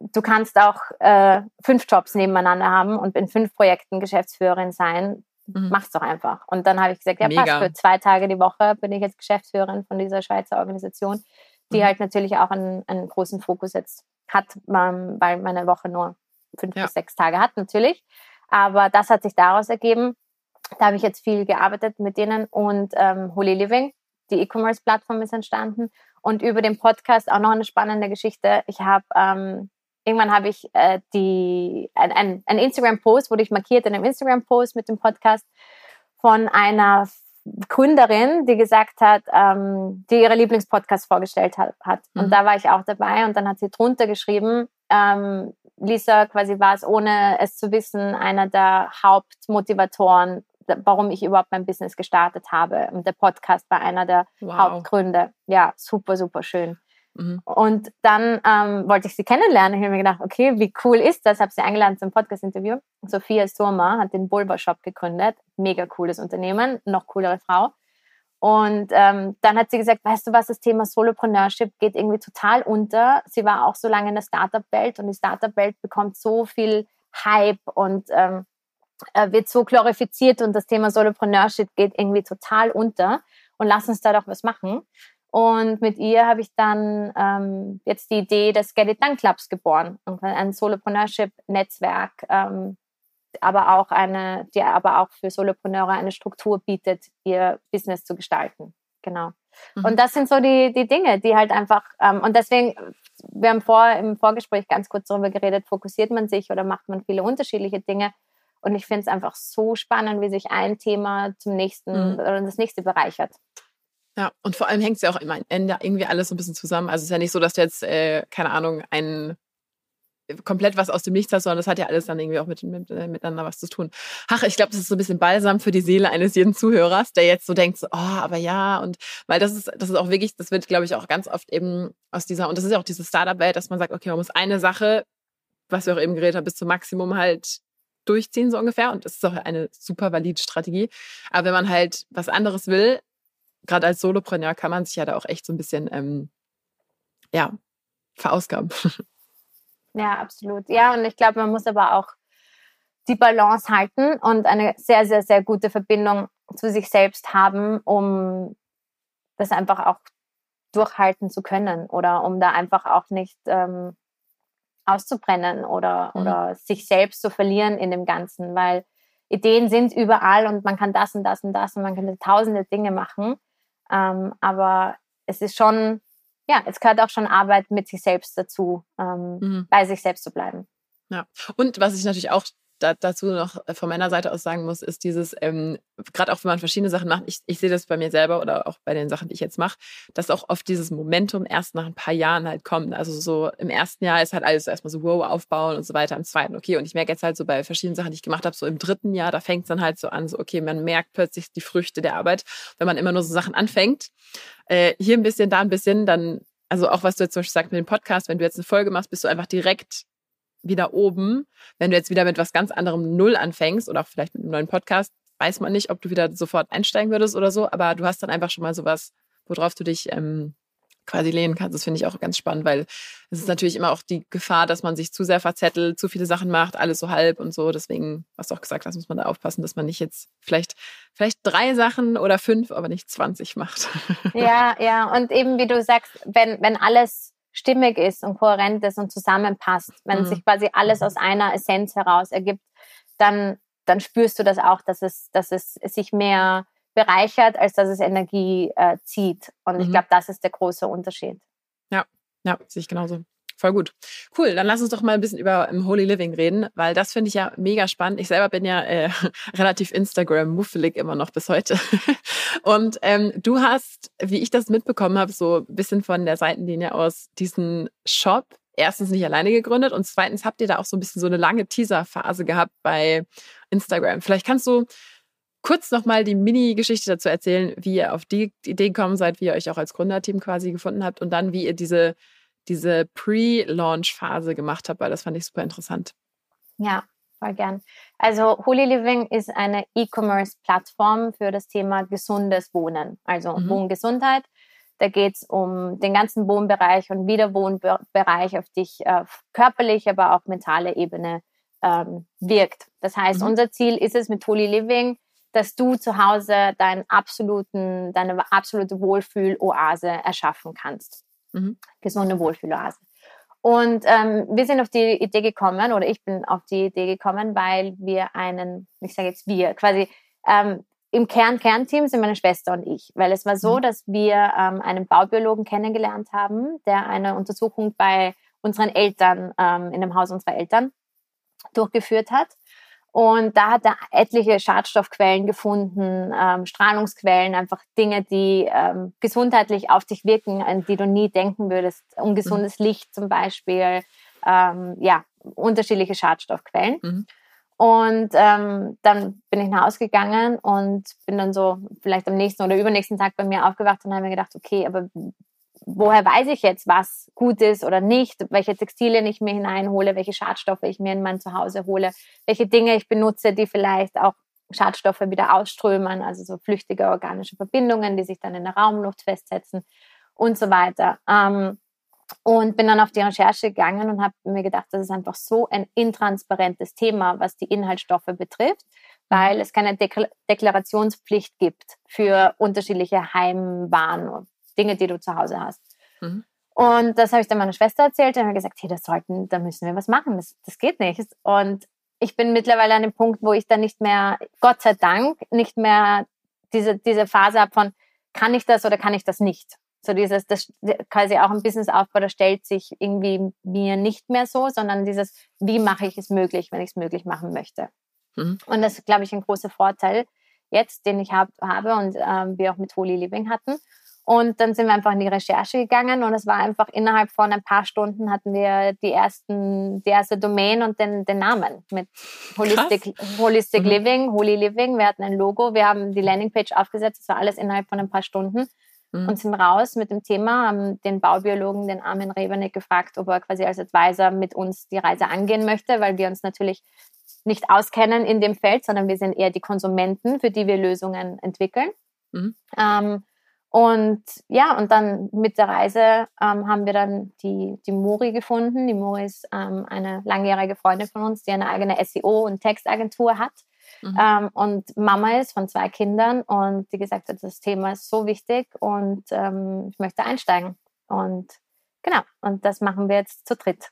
C: du kannst auch äh, fünf Jobs nebeneinander haben und in fünf Projekten Geschäftsführerin sein. Mhm. Mach's doch einfach. Und dann habe ich gesagt, ja, Mega. passt, für zwei Tage die Woche bin ich jetzt Geschäftsführerin von dieser Schweizer Organisation, die mhm. halt natürlich auch einen, einen großen Fokus jetzt hat, ähm, weil meine Woche nur fünf ja. bis sechs Tage hat, natürlich. Aber das hat sich daraus ergeben. Da habe ich jetzt viel gearbeitet mit denen und ähm, Holy Living, die E-Commerce-Plattform ist entstanden. Und über den Podcast auch noch eine spannende Geschichte. Ich habe ähm, irgendwann habe ich äh, die, ein, ein, ein Instagram-Post, wurde ich markiert in einem Instagram-Post mit dem Podcast von einer Gründerin, die gesagt hat, ähm, die ihre Lieblingspodcast vorgestellt hat. Und mhm. da war ich auch dabei und dann hat sie drunter geschrieben, ähm, Lisa quasi war es, ohne es zu wissen, einer der Hauptmotivatoren, warum ich überhaupt mein Business gestartet habe. Und der Podcast war einer der wow. Hauptgründe. Ja, super, super schön. Mhm. Und dann ähm, wollte ich sie kennenlernen. Ich habe mir gedacht, okay, wie cool ist das? Habe sie eingeladen zum Podcast-Interview. Sophia Surma hat den Bulba Shop gegründet. Mega cooles Unternehmen, noch coolere Frau. Und ähm, dann hat sie gesagt, weißt du was, das Thema Solopreneurship geht irgendwie total unter. Sie war auch so lange in der Startup-Welt und die Startup-Welt bekommt so viel Hype und ähm, äh, wird so glorifiziert und das Thema Solopreneurship geht irgendwie total unter und lass uns da doch was machen. Und mit ihr habe ich dann ähm, jetzt die Idee des Get It Done Clubs geboren, ein Solopreneurship-Netzwerk, ähm, aber auch eine, die aber auch für Solopreneure eine Struktur bietet, ihr Business zu gestalten. Genau. Mhm. Und das sind so die, die Dinge, die halt einfach, ähm, und deswegen, wir haben vor, im Vorgespräch ganz kurz darüber geredet, fokussiert man sich oder macht man viele unterschiedliche Dinge. Und ich finde es einfach so spannend, wie sich ein Thema zum nächsten mhm. oder das nächste bereichert.
B: Ja, und vor allem hängt es ja auch immer am Ende irgendwie alles so ein bisschen zusammen. Also es ist ja nicht so, dass du jetzt, äh, keine Ahnung, ein komplett was aus dem Nichts hast, sondern das hat ja alles dann irgendwie auch mit, mit, äh, miteinander was zu tun. Ach, ich glaube, das ist so ein bisschen balsam für die Seele eines jeden Zuhörers, der jetzt so denkt, so, oh, aber ja, und weil das ist, das ist auch wirklich, das wird, glaube ich, auch ganz oft eben aus dieser, und das ist ja auch diese Startup-Welt, dass man sagt, okay, man muss eine Sache, was wir auch eben geredet haben, bis zum Maximum halt durchziehen, so ungefähr. Und das ist auch eine super valide Strategie. Aber wenn man halt was anderes will, gerade als Solopreneur kann man sich ja da auch echt so ein bisschen, ähm, ja, verausgaben. *laughs*
C: Ja, absolut. Ja, und ich glaube, man muss aber auch die Balance halten und eine sehr, sehr, sehr gute Verbindung zu sich selbst haben, um das einfach auch durchhalten zu können oder um da einfach auch nicht ähm, auszubrennen oder, mhm. oder sich selbst zu verlieren in dem Ganzen, weil Ideen sind überall und man kann das und das und das und man kann tausende Dinge machen. Ähm, aber es ist schon ja, es gehört auch schon Arbeit mit sich selbst dazu, ähm, mhm. bei sich selbst zu bleiben.
B: Ja, und was ich natürlich auch da, dazu noch von meiner Seite aus sagen muss, ist dieses, ähm, gerade auch wenn man verschiedene Sachen macht, ich, ich sehe das bei mir selber oder auch bei den Sachen, die ich jetzt mache, dass auch oft dieses Momentum erst nach ein paar Jahren halt kommt. Also so im ersten Jahr ist halt alles erstmal so wow, aufbauen und so weiter, im zweiten, okay. Und ich merke jetzt halt so bei verschiedenen Sachen, die ich gemacht habe, so im dritten Jahr, da fängt es dann halt so an, so okay, man merkt plötzlich die Früchte der Arbeit, wenn man immer nur so Sachen anfängt. Äh, hier ein bisschen, da ein bisschen, dann also auch was du jetzt zum Beispiel sagst mit dem Podcast, wenn du jetzt eine Folge machst, bist du einfach direkt wieder oben. Wenn du jetzt wieder mit was ganz anderem Null anfängst oder auch vielleicht mit einem neuen Podcast, weiß man nicht, ob du wieder sofort einsteigen würdest oder so, aber du hast dann einfach schon mal sowas, worauf du dich ähm, quasi lehnen kannst. Das finde ich auch ganz spannend, weil es ist natürlich immer auch die Gefahr, dass man sich zu sehr verzettelt, zu viele Sachen macht, alles so halb und so. Deswegen, was du auch gesagt hast, muss man da aufpassen, dass man nicht jetzt vielleicht, vielleicht drei Sachen oder fünf, aber nicht 20 macht.
C: Ja, ja. Und eben, wie du sagst, wenn, wenn alles stimmig ist und kohärent ist und zusammenpasst, wenn mhm. sich quasi alles aus einer Essenz heraus ergibt, dann, dann spürst du das auch, dass es, dass es sich mehr bereichert, als dass es Energie äh, zieht. Und mhm. ich glaube, das ist der große Unterschied.
B: Ja, ja, sehe ich genauso. Voll gut. Cool, dann lass uns doch mal ein bisschen über um, Holy Living reden, weil das finde ich ja mega spannend. Ich selber bin ja äh, *laughs* relativ Instagram-muffelig immer noch bis heute. *laughs* Und ähm, du hast, wie ich das mitbekommen habe, so ein bisschen von der Seitenlinie aus diesen Shop erstens nicht alleine gegründet und zweitens habt ihr da auch so ein bisschen so eine lange Teaser-Phase gehabt bei Instagram. Vielleicht kannst du kurz nochmal die Mini-Geschichte dazu erzählen, wie ihr auf die Idee gekommen seid, wie ihr euch auch als Gründerteam quasi gefunden habt und dann, wie ihr diese, diese Pre-Launch-Phase gemacht habt, weil das fand ich super interessant.
C: Ja, voll gern. Also Holy Living ist eine E-Commerce-Plattform für das Thema gesundes Wohnen, also mhm. Wohngesundheit. Da geht es um den ganzen Wohnbereich und wie der Wohnbereich auf dich äh, körperlich, aber auch mentale Ebene ähm, wirkt. Das heißt, mhm. unser Ziel ist es mit Holy Living, dass du zu Hause deinen absoluten, deine absolute Wohlfühloase erschaffen kannst. Mhm. Gesunde Wohlfühloase. Und ähm, wir sind auf die Idee gekommen, oder ich bin auf die Idee gekommen, weil wir einen, ich sage jetzt wir, quasi ähm, im Kern, Kernteam sind meine Schwester und ich. Weil es war so, mhm. dass wir ähm, einen Baubiologen kennengelernt haben, der eine Untersuchung bei unseren Eltern, ähm, in dem Haus unserer Eltern durchgeführt hat. Und da hat er etliche Schadstoffquellen gefunden, ähm, Strahlungsquellen, einfach Dinge, die ähm, gesundheitlich auf dich wirken, an die du nie denken würdest. Ungesundes mhm. Licht zum Beispiel, ähm, ja, unterschiedliche Schadstoffquellen. Mhm. Und ähm, dann bin ich nach Hause gegangen und bin dann so vielleicht am nächsten oder übernächsten Tag bei mir aufgewacht und habe mir gedacht, okay, aber woher weiß ich jetzt, was gut ist oder nicht, welche Textilien ich mir hineinhole, welche Schadstoffe ich mir in mein Zuhause hole, welche Dinge ich benutze, die vielleicht auch Schadstoffe wieder ausströmen, also so flüchtige organische Verbindungen, die sich dann in der Raumluft festsetzen und so weiter. Ähm, und bin dann auf die Recherche gegangen und habe mir gedacht, das ist einfach so ein intransparentes Thema, was die Inhaltsstoffe betrifft, weil es keine Dekla Deklarationspflicht gibt für unterschiedliche Heimwaren, Dinge, die du zu Hause hast. Mhm. Und das habe ich dann meiner Schwester erzählt und habe gesagt, hey, das sollten, da müssen wir was machen, das, das geht nicht. Und ich bin mittlerweile an dem Punkt, wo ich dann nicht mehr, Gott sei Dank, nicht mehr diese, diese Phase habe von, kann ich das oder kann ich das nicht? So dieses, das quasi auch ein Businessaufbau, da stellt sich irgendwie mir nicht mehr so, sondern dieses, wie mache ich es möglich, wenn ich es möglich machen möchte. Mhm. Und das ist, glaube ich, ein großer Vorteil jetzt, den ich hab, habe und ähm, wir auch mit Holy Living hatten. Und dann sind wir einfach in die Recherche gegangen und es war einfach innerhalb von ein paar Stunden hatten wir die ersten, die erste Domain und den, den Namen mit Holistic, Holistic mhm. Living, Holy Living. Wir hatten ein Logo, wir haben die Landingpage aufgesetzt, das war alles innerhalb von ein paar Stunden mhm. und sind raus mit dem Thema, haben den Baubiologen, den Armin Rebernick, gefragt, ob er quasi als Advisor mit uns die Reise angehen möchte, weil wir uns natürlich nicht auskennen in dem Feld, sondern wir sind eher die Konsumenten, für die wir Lösungen entwickeln. Mhm. Ähm, und ja, und dann mit der Reise ähm, haben wir dann die, die Mori gefunden. Die Mori ist ähm, eine langjährige Freundin von uns, die eine eigene SEO- und Textagentur hat. Mhm. Ähm, und Mama ist von zwei Kindern und die gesagt hat, das Thema ist so wichtig und ähm, ich möchte einsteigen. Und genau, und das machen wir jetzt zu dritt.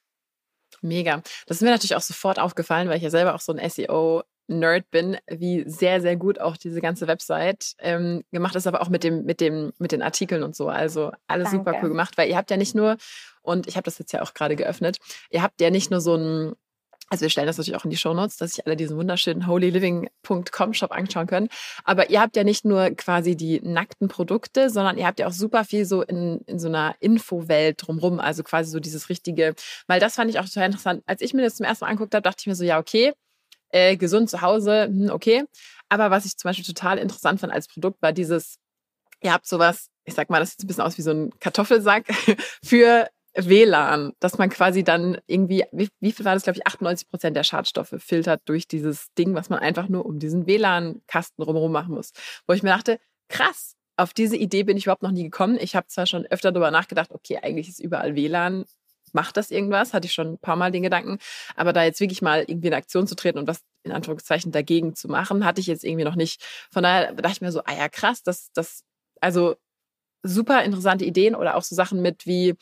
B: Mega. Das ist mir natürlich auch sofort aufgefallen, weil ich ja selber auch so ein SEO Nerd bin, wie sehr, sehr gut auch diese ganze Website ähm, gemacht ist, aber auch mit dem, mit dem, mit den Artikeln und so. Also alles Danke. super cool gemacht, weil ihr habt ja nicht nur, und ich habe das jetzt ja auch gerade geöffnet, ihr habt ja nicht nur so ein also wir stellen das natürlich auch in die Show Notes, dass sich alle diesen wunderschönen holyliving.com Shop anschauen können. Aber ihr habt ja nicht nur quasi die nackten Produkte, sondern ihr habt ja auch super viel so in, in so einer Infowelt drumrum. Also quasi so dieses richtige, weil das fand ich auch total interessant. Als ich mir das zum ersten Mal angeguckt habe, dachte ich mir so, ja, okay, äh, gesund zu Hause, hm, okay. Aber was ich zum Beispiel total interessant fand als Produkt, war dieses, ihr habt sowas, ich sag mal, das sieht ein bisschen aus wie so ein Kartoffelsack *laughs* für WLAN, dass man quasi dann irgendwie, wie, wie viel war das, glaube ich, 98 Prozent der Schadstoffe filtert durch dieses Ding, was man einfach nur um diesen WLAN-Kasten drumherum machen muss. Wo ich mir dachte, krass, auf diese Idee bin ich überhaupt noch nie gekommen. Ich habe zwar schon öfter darüber nachgedacht, okay, eigentlich ist überall WLAN, macht das irgendwas? Hatte ich schon ein paar Mal den Gedanken. Aber da jetzt wirklich mal irgendwie in Aktion zu treten und was in Anführungszeichen dagegen zu machen, hatte ich jetzt irgendwie noch nicht. Von daher dachte ich mir so, ah ja, krass, das, das, also super interessante Ideen oder auch so Sachen mit wie,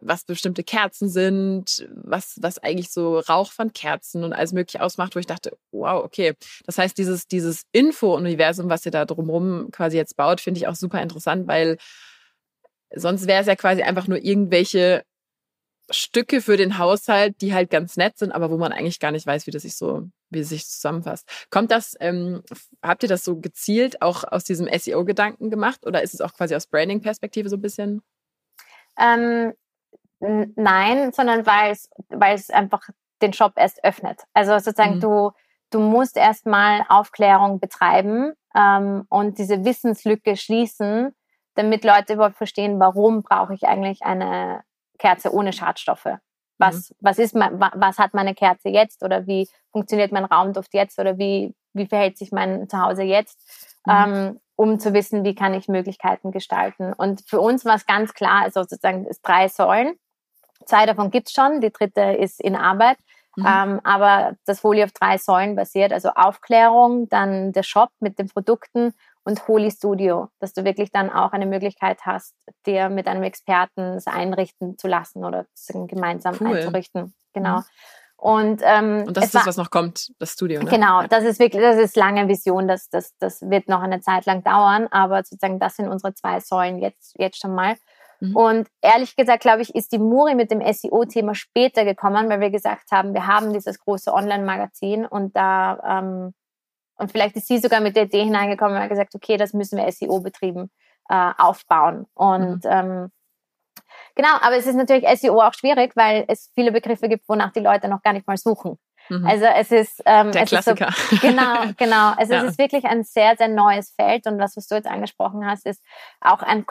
B: was bestimmte Kerzen sind, was, was eigentlich so Rauch von Kerzen und alles mögliche ausmacht, wo ich dachte, wow, okay. Das heißt, dieses, dieses Info-Universum, was ihr da drumherum quasi jetzt baut, finde ich auch super interessant, weil sonst wäre es ja quasi einfach nur irgendwelche Stücke für den Haushalt, die halt ganz nett sind, aber wo man eigentlich gar nicht weiß, wie das sich so, wie sich zusammenfasst. Kommt das, ähm, habt ihr das so gezielt auch aus diesem SEO-Gedanken gemacht oder ist es auch quasi aus Branding-Perspektive so ein bisschen?
C: Ähm, nein, sondern weil es, weil es einfach den Shop erst öffnet. Also sozusagen mhm. du, du musst erstmal Aufklärung betreiben ähm, und diese Wissenslücke schließen, damit Leute überhaupt verstehen, warum brauche ich eigentlich eine Kerze ohne Schadstoffe. Was, mhm. was, ist, was hat meine Kerze jetzt oder wie funktioniert mein Raumduft jetzt oder wie, wie verhält sich mein Zuhause jetzt, mhm. ähm, um zu wissen, wie kann ich Möglichkeiten gestalten. Und für uns war es ganz klar, also sozusagen es drei Säulen. Zwei davon gibt es schon, die dritte ist in Arbeit. Mhm. Ähm, aber das Folie auf drei Säulen basiert, also Aufklärung, dann der Shop mit den Produkten und Holy Studio, dass du wirklich dann auch eine Möglichkeit hast, dir mit einem Experten es einrichten zu lassen oder gemeinsam cool. einzurichten. Genau. Mhm.
B: Und, ähm, und das ist das, was noch kommt, das Studio.
C: Ne? Genau, das ist wirklich, das ist lange Vision, das, das, das wird noch eine Zeit lang dauern, aber sozusagen das sind unsere zwei Säulen jetzt, jetzt schon mal. Mhm. Und ehrlich gesagt, glaube ich, ist die Muri mit dem SEO-Thema später gekommen, weil wir gesagt haben, wir haben dieses große Online-Magazin und da ähm, und vielleicht ist sie sogar mit der Idee hineingekommen und hat gesagt, okay, das müssen wir SEO-betrieben äh, aufbauen. Und mhm. ähm, genau, aber es ist natürlich SEO auch schwierig, weil es viele Begriffe gibt, wonach die Leute noch gar nicht mal suchen. Mhm. Also es ist
B: ähm, der es Klassiker.
C: Ist so, *laughs* genau, genau. Also ja. es ist wirklich ein sehr, sehr neues Feld und was, was du jetzt angesprochen hast, ist auch ein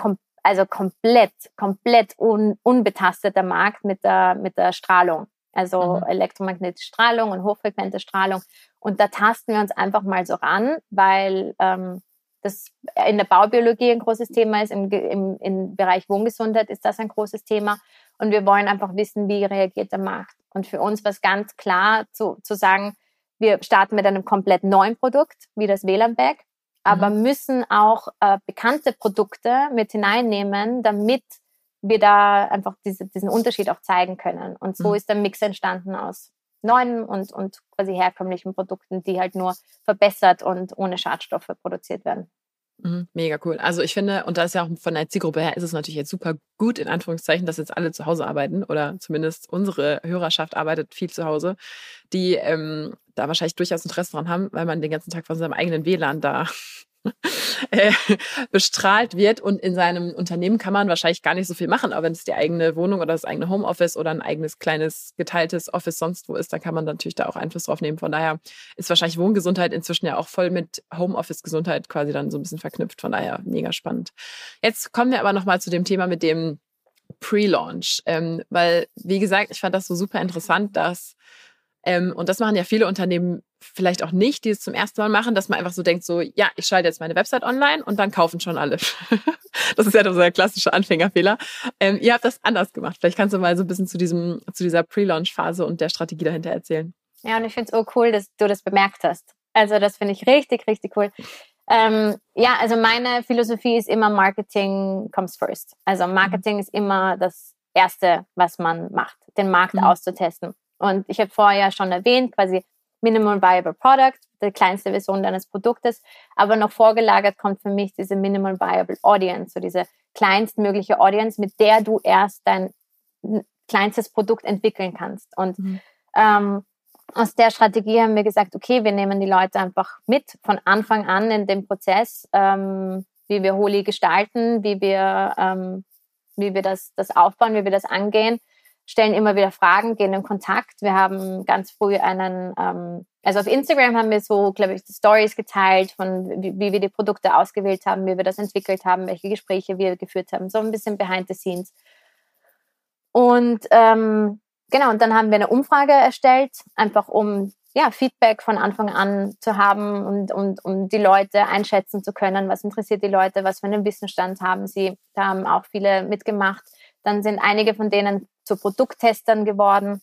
C: also komplett, komplett un unbetasteter Markt mit der, mit der Strahlung. Also mhm. elektromagnetische Strahlung und hochfrequente Strahlung. Und da tasten wir uns einfach mal so ran, weil ähm, das in der Baubiologie ein großes Thema ist, im, im, im Bereich Wohngesundheit ist das ein großes Thema. Und wir wollen einfach wissen, wie reagiert der Markt. Und für uns war es ganz klar zu, zu sagen, wir starten mit einem komplett neuen Produkt, wie das WLAN-Bag, aber mhm. müssen auch äh, bekannte Produkte mit hineinnehmen, damit wir da einfach diese, diesen Unterschied auch zeigen können. Und so mhm. ist der Mix entstanden aus neuen und, und quasi herkömmlichen Produkten, die halt nur verbessert und ohne Schadstoffe produziert werden.
B: Mhm, mega cool. Also ich finde, und da ist ja auch von der Zielgruppe her, ist es natürlich jetzt super gut, in Anführungszeichen, dass jetzt alle zu Hause arbeiten oder zumindest unsere Hörerschaft arbeitet viel zu Hause, die ähm, da wahrscheinlich durchaus Interesse dran haben, weil man den ganzen Tag von seinem eigenen WLAN da *laughs* äh, bestrahlt wird. Und in seinem Unternehmen kann man wahrscheinlich gar nicht so viel machen. Aber wenn es die eigene Wohnung oder das eigene Homeoffice oder ein eigenes kleines geteiltes Office sonst wo ist, dann kann man natürlich da auch Einfluss drauf nehmen. Von daher ist wahrscheinlich Wohngesundheit inzwischen ja auch voll mit Homeoffice-Gesundheit quasi dann so ein bisschen verknüpft. Von daher mega spannend. Jetzt kommen wir aber nochmal zu dem Thema mit dem Pre-Launch. Ähm, weil, wie gesagt, ich fand das so super interessant, dass ähm, und das machen ja viele Unternehmen vielleicht auch nicht, die es zum ersten Mal machen, dass man einfach so denkt, so, ja, ich schalte jetzt meine Website online und dann kaufen schon alle. *laughs* das ist ja so der klassische Anfängerfehler. Ähm, ihr habt das anders gemacht. Vielleicht kannst du mal so ein bisschen zu diesem, zu dieser Pre-Launch-Phase und der Strategie dahinter erzählen.
C: Ja, und ich finde es auch cool, dass du das bemerkt hast. Also das finde ich richtig, richtig cool. Ähm, ja, also meine Philosophie ist immer Marketing comes first. Also Marketing mhm. ist immer das Erste, was man macht, den Markt mhm. auszutesten. Und ich habe vorher ja schon erwähnt, quasi Minimum Viable Product, die kleinste Version deines Produktes. Aber noch vorgelagert kommt für mich diese Minimum Viable Audience, so diese kleinstmögliche Audience, mit der du erst dein kleinstes Produkt entwickeln kannst. Und mhm. ähm, aus der Strategie haben wir gesagt, okay, wir nehmen die Leute einfach mit von Anfang an in dem Prozess, ähm, wie wir Holi gestalten, wie wir, ähm, wie wir das, das aufbauen, wie wir das angehen stellen immer wieder Fragen, gehen in Kontakt. Wir haben ganz früh einen, ähm, also auf Instagram haben wir so, glaube ich, Stories geteilt von wie, wie, wir die Produkte ausgewählt haben, wie wir das entwickelt haben, welche Gespräche wir geführt haben, so ein bisschen behind the scenes. Und ähm, genau, und dann haben wir eine Umfrage erstellt, einfach um ja, Feedback von Anfang an zu haben und, und um die Leute einschätzen zu können, was interessiert die Leute, was für einen Wissensstand haben sie. Da haben auch viele mitgemacht. Dann sind einige von denen zu Produkttestern geworden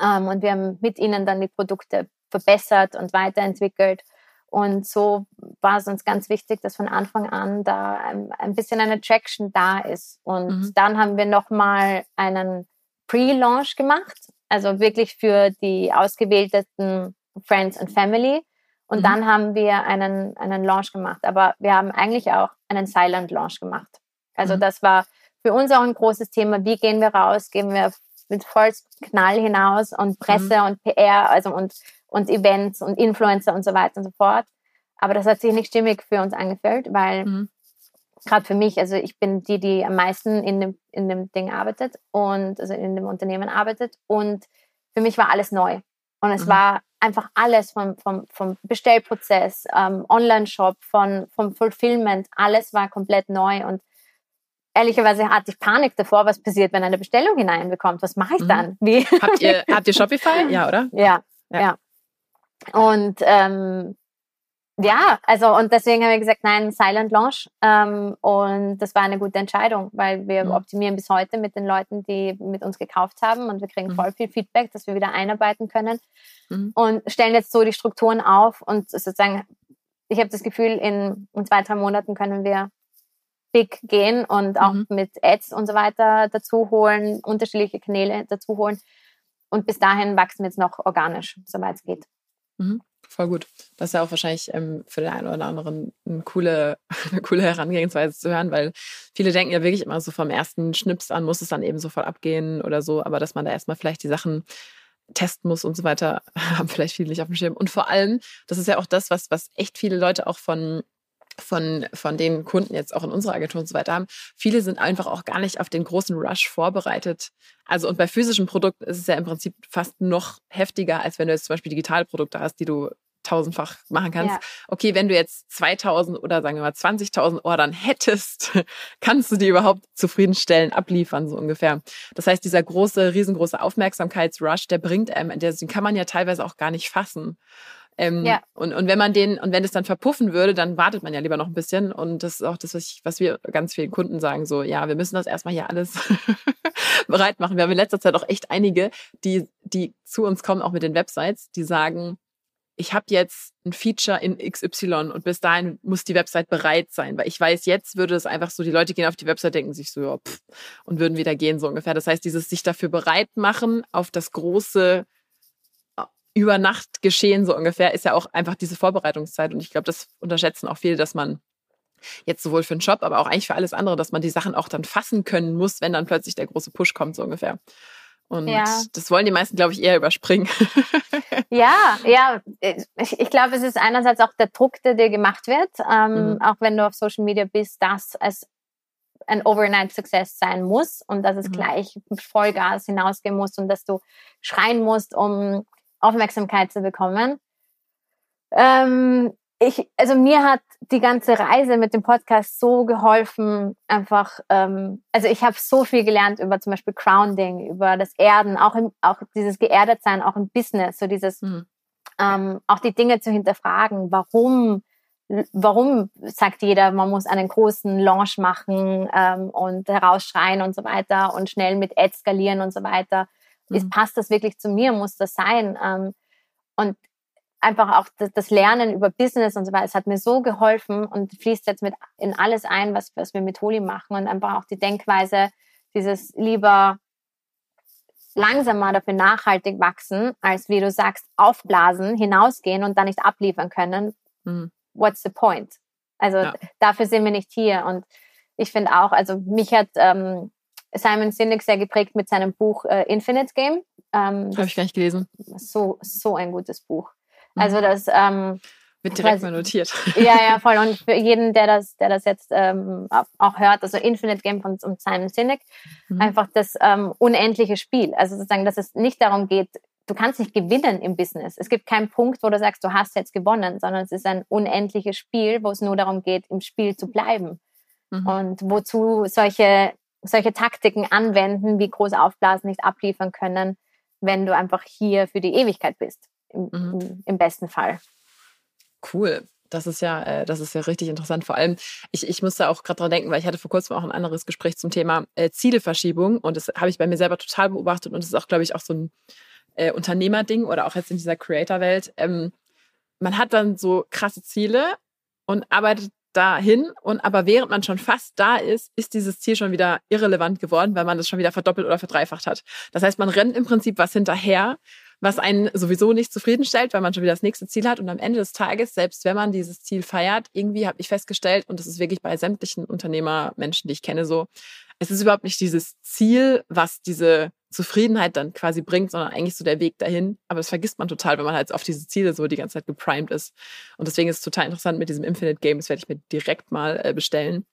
C: ähm, und wir haben mit ihnen dann die Produkte verbessert und weiterentwickelt. Und so war es uns ganz wichtig, dass von Anfang an da ein, ein bisschen eine Traction da ist. Und mhm. dann haben wir nochmal einen Pre-Launch gemacht, also wirklich für die ausgewählten Friends and Family. Und mhm. dann haben wir einen, einen Launch gemacht. Aber wir haben eigentlich auch einen Silent Launch gemacht. Also mhm. das war für uns auch ein großes Thema. Wie gehen wir raus? Gehen wir mit Vollknall hinaus und Presse mhm. und PR, also und, und Events und Influencer und so weiter und so fort. Aber das hat sich nicht stimmig für uns angefühlt, weil mhm. gerade für mich, also ich bin die, die am meisten in dem, in dem Ding arbeitet und also in dem Unternehmen arbeitet und für mich war alles neu. Und es mhm. war einfach alles vom, vom, vom Bestellprozess, ähm, Online-Shop, von, vom Fulfillment, alles war komplett neu und ehrlicherweise hatte ich Panik davor, was passiert, wenn eine Bestellung hineinbekommt. Was mache ich mhm. dann?
B: Wie? Habt ihr, *laughs* habt ihr Shopify? Ja, oder?
C: Ja, ja. ja. Und ähm, ja, also und deswegen haben wir gesagt, nein, Silent Launch. Ähm, und das war eine gute Entscheidung, weil wir mhm. optimieren bis heute mit den Leuten, die mit uns gekauft haben und wir kriegen mhm. voll viel Feedback, dass wir wieder einarbeiten können mhm. und stellen jetzt so die Strukturen auf und sozusagen, ich habe das Gefühl, in, in zwei, drei Monaten können wir big gehen und auch mhm. mit Ads und so weiter dazu holen, unterschiedliche Kanäle dazu holen. Und bis dahin wachsen wir jetzt noch organisch, soweit es geht.
B: Mhm. Voll gut. Das ist ja auch wahrscheinlich ähm, für den einen oder anderen eine coole, *laughs* eine coole Herangehensweise zu hören, weil viele denken ja wirklich immer so vom ersten Schnips an, muss es dann eben sofort abgehen oder so, aber dass man da erstmal vielleicht die Sachen testen muss und so weiter, *laughs* haben vielleicht viele nicht auf dem Schirm. Und vor allem, das ist ja auch das, was, was echt viele Leute auch von von, von den Kunden jetzt auch in unserer Agentur und so weiter haben. Viele sind einfach auch gar nicht auf den großen Rush vorbereitet. Also und bei physischen Produkten ist es ja im Prinzip fast noch heftiger, als wenn du jetzt zum Beispiel digitale Produkte hast, die du tausendfach machen kannst. Ja. Okay, wenn du jetzt 2000 oder sagen wir mal 20.000 Ordern hättest, *laughs* kannst du die überhaupt zufriedenstellen, abliefern, so ungefähr. Das heißt, dieser große, riesengroße Aufmerksamkeitsrush, der bringt einem, den kann man ja teilweise auch gar nicht fassen. Ähm, ja. und, und wenn man den, und wenn es dann verpuffen würde, dann wartet man ja lieber noch ein bisschen. Und das ist auch das, was, ich, was wir ganz vielen Kunden sagen, so, ja, wir müssen das erstmal hier alles *laughs* bereit machen. Wir haben in letzter Zeit auch echt einige, die, die zu uns kommen, auch mit den Websites, die sagen, ich habe jetzt ein Feature in XY und bis dahin muss die Website bereit sein, weil ich weiß, jetzt würde es einfach so, die Leute gehen auf die Website, denken sich so, ja, pff, und würden wieder gehen, so ungefähr. Das heißt, dieses sich dafür bereit machen auf das große über Nacht geschehen, so ungefähr, ist ja auch einfach diese Vorbereitungszeit. Und ich glaube, das unterschätzen auch viele, dass man jetzt sowohl für den Job, aber auch eigentlich für alles andere, dass man die Sachen auch dann fassen können muss, wenn dann plötzlich der große Push kommt, so ungefähr. Und ja. das wollen die meisten, glaube ich, eher überspringen. *laughs*
C: ja, ja. Ich, ich glaube, es ist einerseits auch der Druck, der dir gemacht wird, ähm, mhm. auch wenn du auf Social Media bist, dass es ein Overnight Success sein muss und dass es mhm. gleich mit Vollgas hinausgehen muss und dass du schreien musst, um Aufmerksamkeit zu bekommen. Ähm, ich, also mir hat die ganze Reise mit dem Podcast so geholfen, einfach, ähm, also ich habe so viel gelernt über zum Beispiel Grounding, über das Erden, auch, im, auch dieses geerdet sein, auch im Business, so dieses, mhm. ähm, auch die Dinge zu hinterfragen, warum, warum sagt jeder, man muss einen großen Launch machen ähm, und herausschreien und so weiter und schnell mit Ads skalieren und so weiter. Mhm. Ist, passt das wirklich zu mir? Muss das sein? Ähm, und einfach auch das Lernen über Business und so weiter, es hat mir so geholfen und fließt jetzt mit in alles ein, was, was wir mit Holi machen und einfach auch die Denkweise, dieses lieber langsamer dafür nachhaltig wachsen, als wie du sagst, aufblasen, hinausgehen und dann nicht abliefern können. Mhm. What's the point? Also ja. dafür sind wir nicht hier. Und ich finde auch, also mich hat ähm, Simon Sinek sehr geprägt mit seinem Buch äh, Infinite Game.
B: Ähm, Habe ich gar nicht gelesen.
C: So, so ein gutes Buch. Also mhm. das ähm,
B: wird direkt mal notiert.
C: Ja, ja, *laughs* voll. Und für jeden, der das, der das jetzt ähm, auch hört, also Infinite Game von Simon Sinek, mhm. einfach das ähm, unendliche Spiel. Also sozusagen, dass es nicht darum geht, du kannst nicht gewinnen im Business. Es gibt keinen Punkt, wo du sagst, du hast jetzt gewonnen, sondern es ist ein unendliches Spiel, wo es nur darum geht, im Spiel zu bleiben. Mhm. Und wozu solche, solche Taktiken anwenden, wie groß aufblasen, nicht abliefern können, wenn du einfach hier für die Ewigkeit bist im, mhm. im, besten Fall.
B: Cool. Das ist ja, äh, das ist ja richtig interessant. Vor allem, ich, ich musste auch gerade dran denken, weil ich hatte vor kurzem auch ein anderes Gespräch zum Thema äh, Zieleverschiebung und das habe ich bei mir selber total beobachtet und das ist auch, glaube ich, auch so ein äh, Unternehmerding oder auch jetzt in dieser Creator-Welt. Ähm, man hat dann so krasse Ziele und arbeitet dahin und aber während man schon fast da ist, ist dieses Ziel schon wieder irrelevant geworden, weil man es schon wieder verdoppelt oder verdreifacht hat. Das heißt, man rennt im Prinzip was hinterher, was einen sowieso nicht zufriedenstellt, weil man schon wieder das nächste Ziel hat. Und am Ende des Tages, selbst wenn man dieses Ziel feiert, irgendwie habe ich festgestellt, und das ist wirklich bei sämtlichen Unternehmermenschen, die ich kenne, so, es ist überhaupt nicht dieses Ziel, was diese Zufriedenheit dann quasi bringt, sondern eigentlich so der Weg dahin. Aber das vergisst man total, wenn man halt auf diese Ziele so die ganze Zeit geprimed ist. Und deswegen ist es total interessant mit diesem Infinite Game. Das werde ich mir direkt mal äh, bestellen.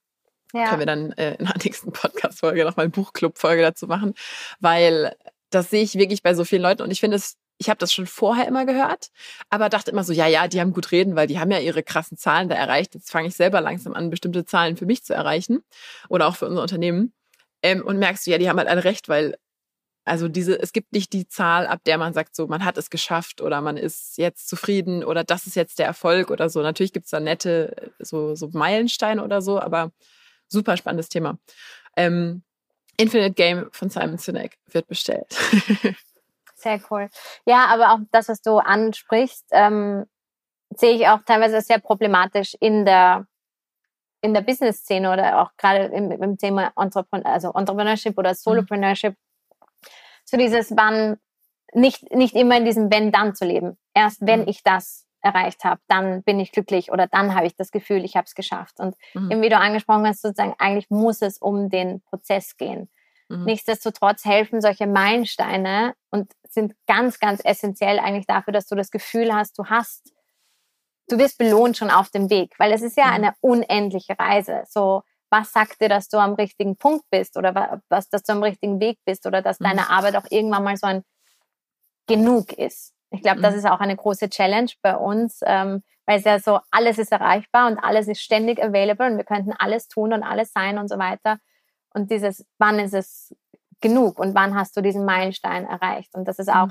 B: Ja. Können wir dann äh, in der *laughs* nächsten Podcast-Folge nochmal eine Buchclub-Folge dazu machen, weil das sehe ich wirklich bei so vielen Leuten und ich finde es ich habe das schon vorher immer gehört, aber dachte immer so, ja, ja, die haben gut reden, weil die haben ja ihre krassen Zahlen da erreicht. Jetzt fange ich selber langsam an, bestimmte Zahlen für mich zu erreichen oder auch für unser Unternehmen. Ähm, und merkst du, ja, die haben halt alle recht, weil also diese, es gibt nicht die Zahl, ab der man sagt, so, man hat es geschafft oder man ist jetzt zufrieden oder das ist jetzt der Erfolg oder so. Natürlich gibt es da nette so, so Meilensteine oder so, aber super spannendes Thema. Ähm, Infinite Game von Simon Sinek wird bestellt. *laughs*
C: Sehr cool. Ja, aber auch das, was du ansprichst, ähm, sehe ich auch teilweise sehr problematisch in der in der Business-Szene oder auch gerade im, im Thema Entrepren also Entrepreneurship oder mhm. Solopreneurship. Mhm. So dieses Wann nicht nicht immer in diesem Wenn dann zu leben. Erst wenn mhm. ich das erreicht habe, dann bin ich glücklich oder dann habe ich das Gefühl, ich habe es geschafft. Und mhm. eben wie du angesprochen hast, sozusagen eigentlich muss es um den Prozess gehen. Mhm. Nichtsdestotrotz helfen solche Meilensteine und sind ganz, ganz essentiell eigentlich dafür, dass du das Gefühl hast, du hast, du wirst belohnt schon auf dem Weg, weil es ist ja mhm. eine unendliche Reise. So, was sagt dir, dass du am richtigen Punkt bist oder was, dass du am richtigen Weg bist oder dass mhm. deine Arbeit auch irgendwann mal so ein Genug ist. Ich glaube, das mhm. ist auch eine große Challenge bei uns, ähm, weil es ja so, alles ist erreichbar und alles ist ständig available und wir könnten alles tun und alles sein und so weiter. Und dieses, wann ist es genug und wann hast du diesen Meilenstein erreicht? Und das ist auch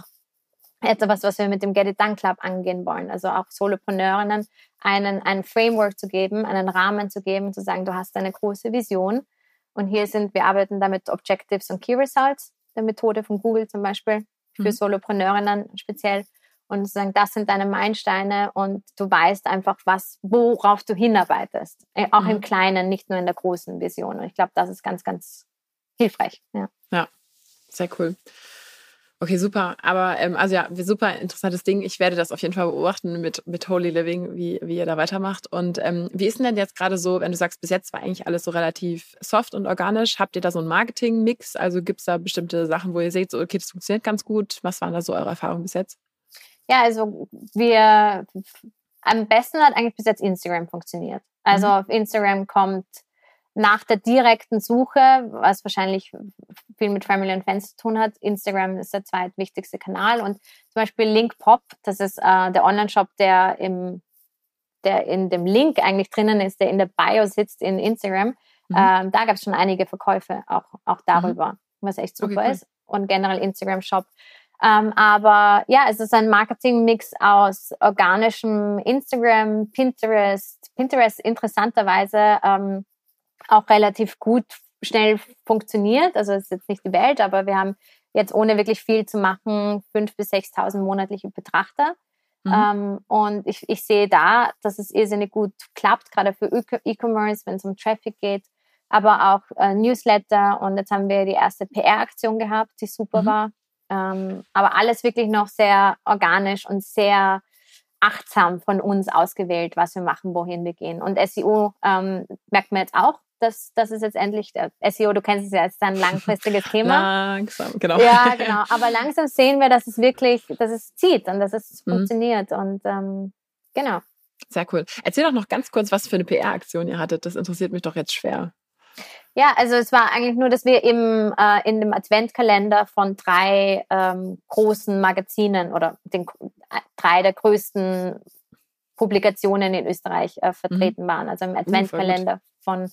C: etwas, was wir mit dem Get It Done Club angehen wollen. Also auch Solopreneurinnen einen, einen Framework zu geben, einen Rahmen zu geben, zu sagen, du hast eine große Vision. Und hier sind, wir arbeiten damit Objectives und Key Results, der Methode von Google zum Beispiel, für mhm. Solopreneurinnen speziell. Und sagen, das sind deine Meilensteine und du weißt einfach, was, worauf du hinarbeitest. Äh, auch mhm. im Kleinen, nicht nur in der großen Vision. Und ich glaube, das ist ganz, ganz hilfreich. Ja,
B: ja sehr cool. Okay, super. Aber ähm, also ja, super interessantes Ding. Ich werde das auf jeden Fall beobachten mit, mit Holy Living, wie, wie ihr da weitermacht. Und ähm, wie ist denn denn jetzt gerade so, wenn du sagst, bis jetzt war eigentlich alles so relativ soft und organisch? Habt ihr da so einen Marketing-Mix? Also gibt es da bestimmte Sachen, wo ihr seht, so, okay, das funktioniert ganz gut? Was waren da so eure Erfahrungen bis jetzt?
C: Ja, also wir am besten hat eigentlich bis jetzt Instagram funktioniert. Also mhm. auf Instagram kommt nach der direkten Suche, was wahrscheinlich viel mit Family und Fans zu tun hat, Instagram ist der zweitwichtigste Kanal und zum Beispiel Linkpop, das ist äh, der Online-Shop, der im der in dem Link eigentlich drinnen ist, der in der Bio sitzt in Instagram. Mhm. Ähm, da gab es schon einige Verkäufe auch, auch darüber, mhm. was echt super okay, cool. ist. Und generell Instagram-Shop. Ähm, aber ja, es ist ein Marketing-Mix aus organischem Instagram, Pinterest. Pinterest interessanterweise ähm, auch relativ gut schnell funktioniert. Also es ist jetzt nicht die Welt, aber wir haben jetzt ohne wirklich viel zu machen 5.000 bis 6.000 monatliche Betrachter. Mhm. Ähm, und ich, ich sehe da, dass es irrsinnig gut klappt, gerade für E-Commerce, wenn es um Traffic geht, aber auch äh, Newsletter. Und jetzt haben wir die erste PR-Aktion gehabt, die super mhm. war. Ähm, aber alles wirklich noch sehr organisch und sehr achtsam von uns ausgewählt, was wir machen, wohin wir gehen. Und SEO ähm, merkt man jetzt auch, dass das ist jetzt endlich der SEO, du kennst es ja, ist ein langfristiges *laughs* Thema.
B: Langsam, genau.
C: Ja, genau. Aber langsam sehen wir, dass es wirklich, dass es zieht und dass es mhm. funktioniert. Und ähm, genau.
B: Sehr cool. Erzähl doch noch ganz kurz, was für eine PR-Aktion ihr hattet. Das interessiert mich doch jetzt schwer.
C: Ja, also es war eigentlich nur, dass wir im, äh, in dem Adventkalender von drei ähm, großen Magazinen oder den äh, drei der größten Publikationen in Österreich äh, vertreten mhm. waren. Also im uh, Adventkalender von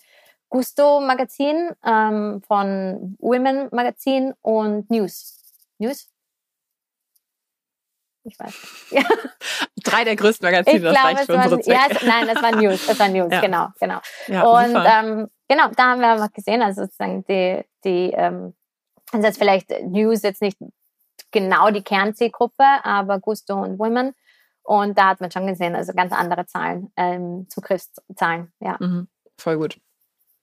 C: Gusto Magazin, ähm, von Women Magazin und News. News? Ich weiß nicht. *laughs* Ja.
B: Drei der größten Magazine, ich das glaube, reicht für unsere
C: waren, Ja, es, nein, das war News, das war News, *laughs* ja. genau, genau. Ja, und ähm, genau, da haben wir einfach gesehen, also sozusagen die, die ähm, also jetzt vielleicht News jetzt nicht genau die Kernzielgruppe, aber Gusto und Women. Und da hat man schon gesehen, also ganz andere Zahlen, ähm, Zugriffszahlen, ja. Mhm,
B: voll gut.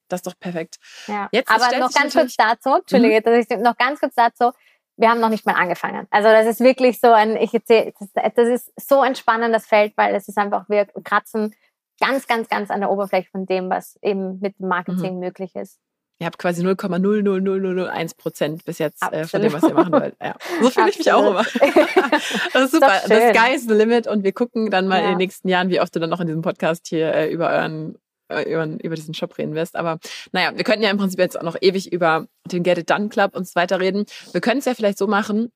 B: Das ist doch perfekt.
C: Ja. Jetzt Aber noch ganz kurz dazu, Entschuldige, mhm. dass ich noch ganz kurz dazu, wir haben noch nicht mal angefangen. Also das ist wirklich so ein, ich erzähle, das, das ist so ein spannendes Feld, weil es ist einfach, wir kratzen ganz, ganz, ganz an der Oberfläche von dem, was eben mit Marketing mhm. möglich ist.
B: Ihr habt quasi 0,00001 Prozent bis jetzt äh, von dem, was ihr machen wollt. Ja. So fühle ich mich auch immer. *laughs* *laughs* das ist super. Das, das Sky is the limit und wir gucken dann mal ja. in den nächsten Jahren, wie oft du dann noch in diesem Podcast hier äh, über euren über, über diesen Shop reden wirst. Aber naja, wir könnten ja im Prinzip jetzt auch noch ewig über den Get It Done Club und so weiter reden. Wir können es ja vielleicht so machen.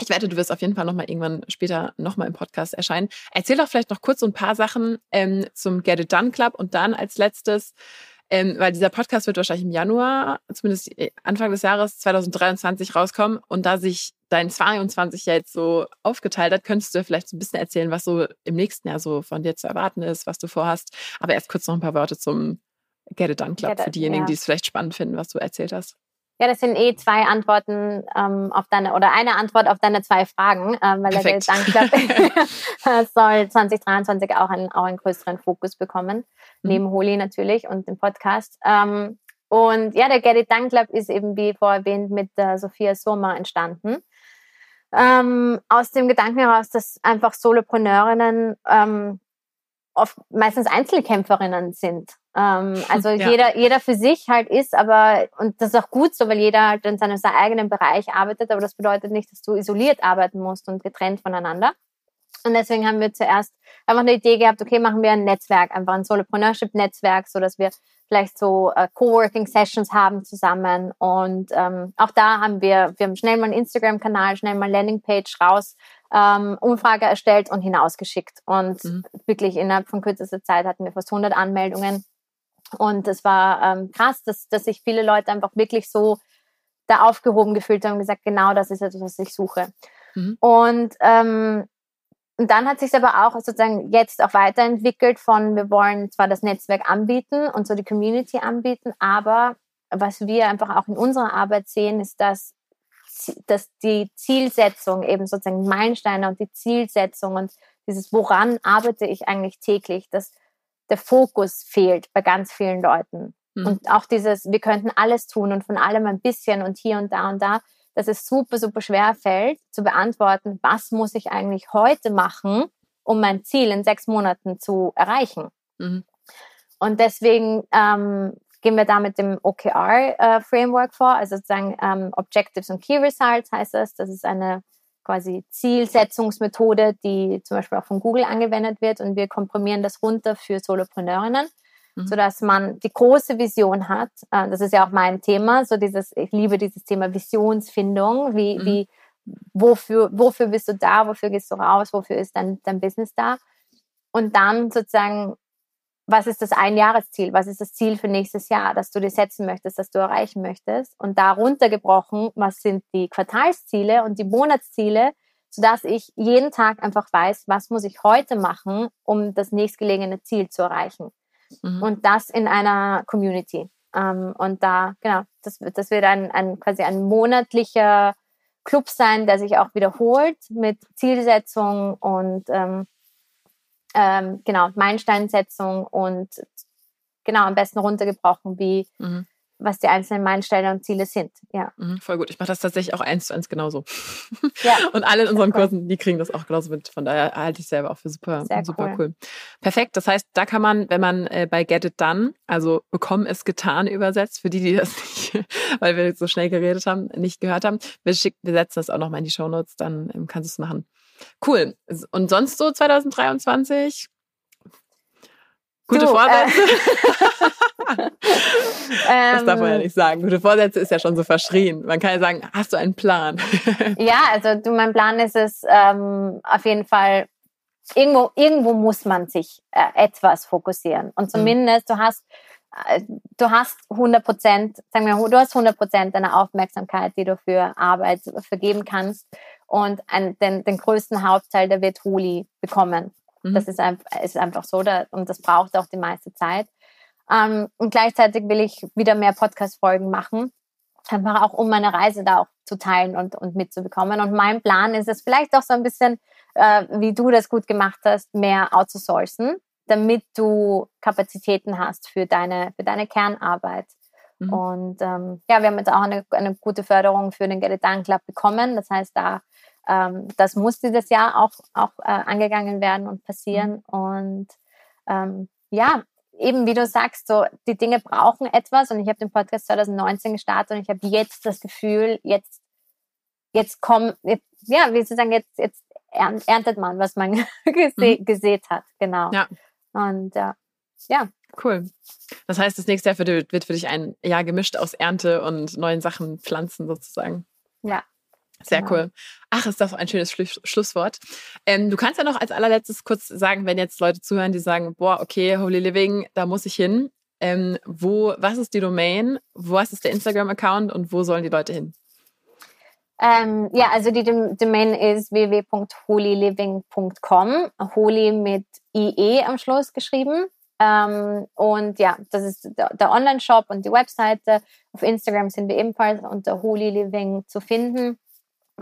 B: Ich wette, du wirst auf jeden Fall nochmal irgendwann später nochmal im Podcast erscheinen. Erzähl doch vielleicht noch kurz so ein paar Sachen ähm, zum Get It Done Club und dann als letztes, ähm, weil dieser Podcast wird wahrscheinlich im Januar, zumindest äh, Anfang des Jahres 2023 rauskommen. Und da sich dein 22 ja jetzt so aufgeteilt hat, könntest du vielleicht so ein bisschen erzählen, was so im nächsten Jahr so von dir zu erwarten ist, was du vorhast. Aber erst kurz noch ein paar Worte zum Get It Done Club Get it, für diejenigen, ja. die es vielleicht spannend finden, was du erzählt hast.
C: Ja, das sind eh zwei Antworten ähm, auf deine oder eine Antwort auf deine zwei Fragen, ähm, weil Perfekt. der Get Club soll 2023 auch einen, auch einen größeren Fokus bekommen, mhm. neben Holi natürlich und dem Podcast. Ähm, und ja, der Get It Done Club ist eben, wie vorher erwähnt, mit äh, Sophia Sommer entstanden. Ähm, aus dem Gedanken heraus, dass einfach Solopreneurinnen ähm, oft meistens Einzelkämpferinnen sind. Ähm, *laughs* also ja. jeder, jeder für sich halt ist, aber, und das ist auch gut so, weil jeder halt in seinem, seinem eigenen Bereich arbeitet, aber das bedeutet nicht, dass du isoliert arbeiten musst und getrennt voneinander. Und deswegen haben wir zuerst einfach eine Idee gehabt, okay, machen wir ein Netzwerk, einfach ein Solopreneurship-Netzwerk, so dass wir vielleicht so äh, Coworking-Sessions haben zusammen. Und ähm, auch da haben wir, wir haben schnell mal einen Instagram-Kanal, schnell mal Landingpage raus, ähm, Umfrage erstellt und hinausgeschickt. Und mhm. wirklich innerhalb von kürzester Zeit hatten wir fast 100 Anmeldungen. Und es war ähm, krass, dass, dass sich viele Leute einfach wirklich so da aufgehoben gefühlt haben und gesagt, genau das ist etwas, was ich suche. Mhm. Und, ähm, und dann hat sich aber auch sozusagen jetzt auch weiterentwickelt von, wir wollen zwar das Netzwerk anbieten und so die Community anbieten, aber was wir einfach auch in unserer Arbeit sehen, ist, dass, dass die Zielsetzung eben sozusagen Meilensteine und die Zielsetzung und dieses, woran arbeite ich eigentlich täglich, dass der Fokus fehlt bei ganz vielen Leuten. Mhm. Und auch dieses, wir könnten alles tun und von allem ein bisschen und hier und da und da, dass es super, super schwer fällt zu beantworten, was muss ich eigentlich heute machen, um mein Ziel in sechs Monaten zu erreichen. Mhm. Und deswegen ähm, gehen wir da mit dem OKR-Framework äh, vor, also sozusagen ähm, Objectives und Key Results heißt das. Das ist eine quasi Zielsetzungsmethode, die zum Beispiel auch von Google angewendet wird und wir komprimieren das runter für Solopreneurinnen, mhm. sodass man die große Vision hat. Äh, das ist ja auch mein Thema, so dieses, ich liebe dieses Thema Visionsfindung, wie, mhm. wie, wofür, wofür bist du da, wofür gehst du raus, wofür ist dein, dein Business da? Und dann sozusagen was ist das Einjahresziel? Was ist das Ziel für nächstes Jahr, das du dir setzen möchtest, das du erreichen möchtest? Und darunter gebrochen, was sind die Quartalsziele und die Monatsziele, sodass ich jeden Tag einfach weiß, was muss ich heute machen, um das nächstgelegene Ziel zu erreichen. Mhm. Und das in einer Community. Ähm, und da, genau, das, das wird ein, ein quasi ein monatlicher Club sein, der sich auch wiederholt mit Zielsetzung und ähm, ähm, genau, Meilensteinsetzung und genau am besten runtergebrochen, wie mhm. was die einzelnen Meilensteine und Ziele sind. Ja.
B: Mhm, voll gut. Ich mache das tatsächlich auch eins zu eins genauso. Ja. *laughs* und alle in unseren cool. Kursen, die kriegen das auch genauso mit. Von daher halte ich selber auch für super, Sehr super cool. cool. Perfekt. Das heißt, da kann man, wenn man äh, bei Get It Done, also bekommen es getan übersetzt, für die, die das *laughs* nicht, weil wir so schnell geredet haben, nicht gehört haben, wir, schick, wir setzen das auch nochmal in die Show Notes, dann ähm, kannst du es machen. Cool. Und sonst so 2023? Gute du, Vorsätze? Äh, *laughs* das darf man ja ähm. nicht sagen. Gute Vorsätze ist ja schon so verschrien. Man kann ja sagen, hast du einen Plan? *laughs*
C: ja, also du, mein Plan ist es ähm, auf jeden Fall, irgendwo, irgendwo muss man sich äh, etwas fokussieren. Und mhm. zumindest mhm. du hast äh, du hast 100 Prozent, sagen wir, du hast 100 Prozent deiner Aufmerksamkeit, die du für Arbeit vergeben kannst und ein, den, den größten Hauptteil, der wird Huli bekommen. Mhm. Das ist, ein, ist einfach so da, und das braucht auch die meiste Zeit. Ähm, und gleichzeitig will ich wieder mehr Podcast-Folgen machen, einfach auch um meine Reise da auch zu teilen und, und mitzubekommen. Und mein Plan ist es vielleicht auch so ein bisschen, äh, wie du das gut gemacht hast, mehr outzusourcen, damit du Kapazitäten hast für deine, für deine Kernarbeit. Mhm. Und ähm, ja, wir haben jetzt auch eine, eine gute Förderung für den Get It Done Club bekommen. Das heißt, da ähm, das muss dieses Jahr auch, auch äh, angegangen werden und passieren. Mhm. Und ähm, ja, eben wie du sagst, so die Dinge brauchen etwas. Und ich habe den Podcast 2019 gestartet und ich habe jetzt das Gefühl, jetzt, jetzt kommen, ja, wie zu sagen, jetzt, jetzt erntet man, was man *laughs* gese mhm. gesät hat. Genau. Ja. Und ja, ja.
B: Cool. Das heißt, das nächste Jahr wird für dich ein Jahr gemischt aus Ernte und neuen Sachen pflanzen sozusagen.
C: Ja,
B: sehr genau. cool. Ach, ist das ein schönes Schluss Schlusswort. Ähm, du kannst ja noch als allerletztes kurz sagen, wenn jetzt Leute zuhören, die sagen, boah, okay, Holy Living, da muss ich hin. Ähm, wo, was ist die Domain? Was ist der Instagram-Account und wo sollen die Leute hin?
C: Ähm, ja, also die Domain ist www.holyliving.com. Holy mit IE am Schluss geschrieben. Ähm, und ja, das ist der Online-Shop und die Webseite. Auf Instagram sind wir ebenfalls unter Holy Living zu finden.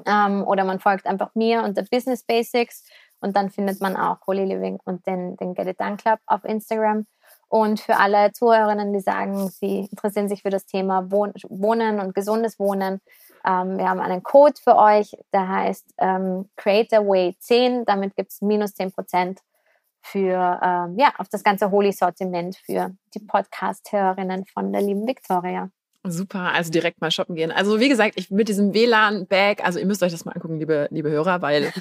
C: Ähm, oder man folgt einfach mir unter Business Basics und dann findet man auch Holy Living und den, den Get It Done Club auf Instagram. Und für alle Zuhörerinnen, die sagen, sie interessieren sich für das Thema Wohnen und gesundes Wohnen, ähm, wir haben einen Code für euch, der heißt ähm, Creator Way 10. Damit gibt es minus 10 Prozent für, ähm, ja, auf das ganze Holy Sortiment für die Podcast-Hörerinnen von der lieben Victoria.
B: Super, also direkt mal shoppen gehen. Also wie gesagt, ich mit diesem WLAN-Bag, also ihr müsst euch das mal angucken, liebe, liebe Hörer, weil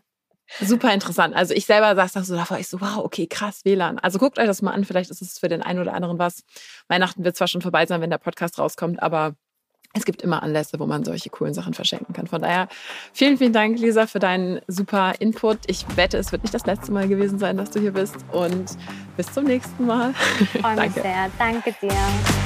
B: *laughs* super interessant. Also ich selber saß da so davor, ich so, wow, okay, krass, WLAN. Also guckt euch das mal an, vielleicht ist es für den einen oder anderen was. Weihnachten wird zwar schon vorbei sein, wenn der Podcast rauskommt, aber es gibt immer Anlässe, wo man solche coolen Sachen verschenken kann. Von daher vielen, vielen Dank, Lisa, für deinen super Input. Ich wette, es wird nicht das letzte Mal gewesen sein, dass du hier bist. Und bis zum nächsten Mal.
C: Ich freue mich *laughs* sehr. Danke dir.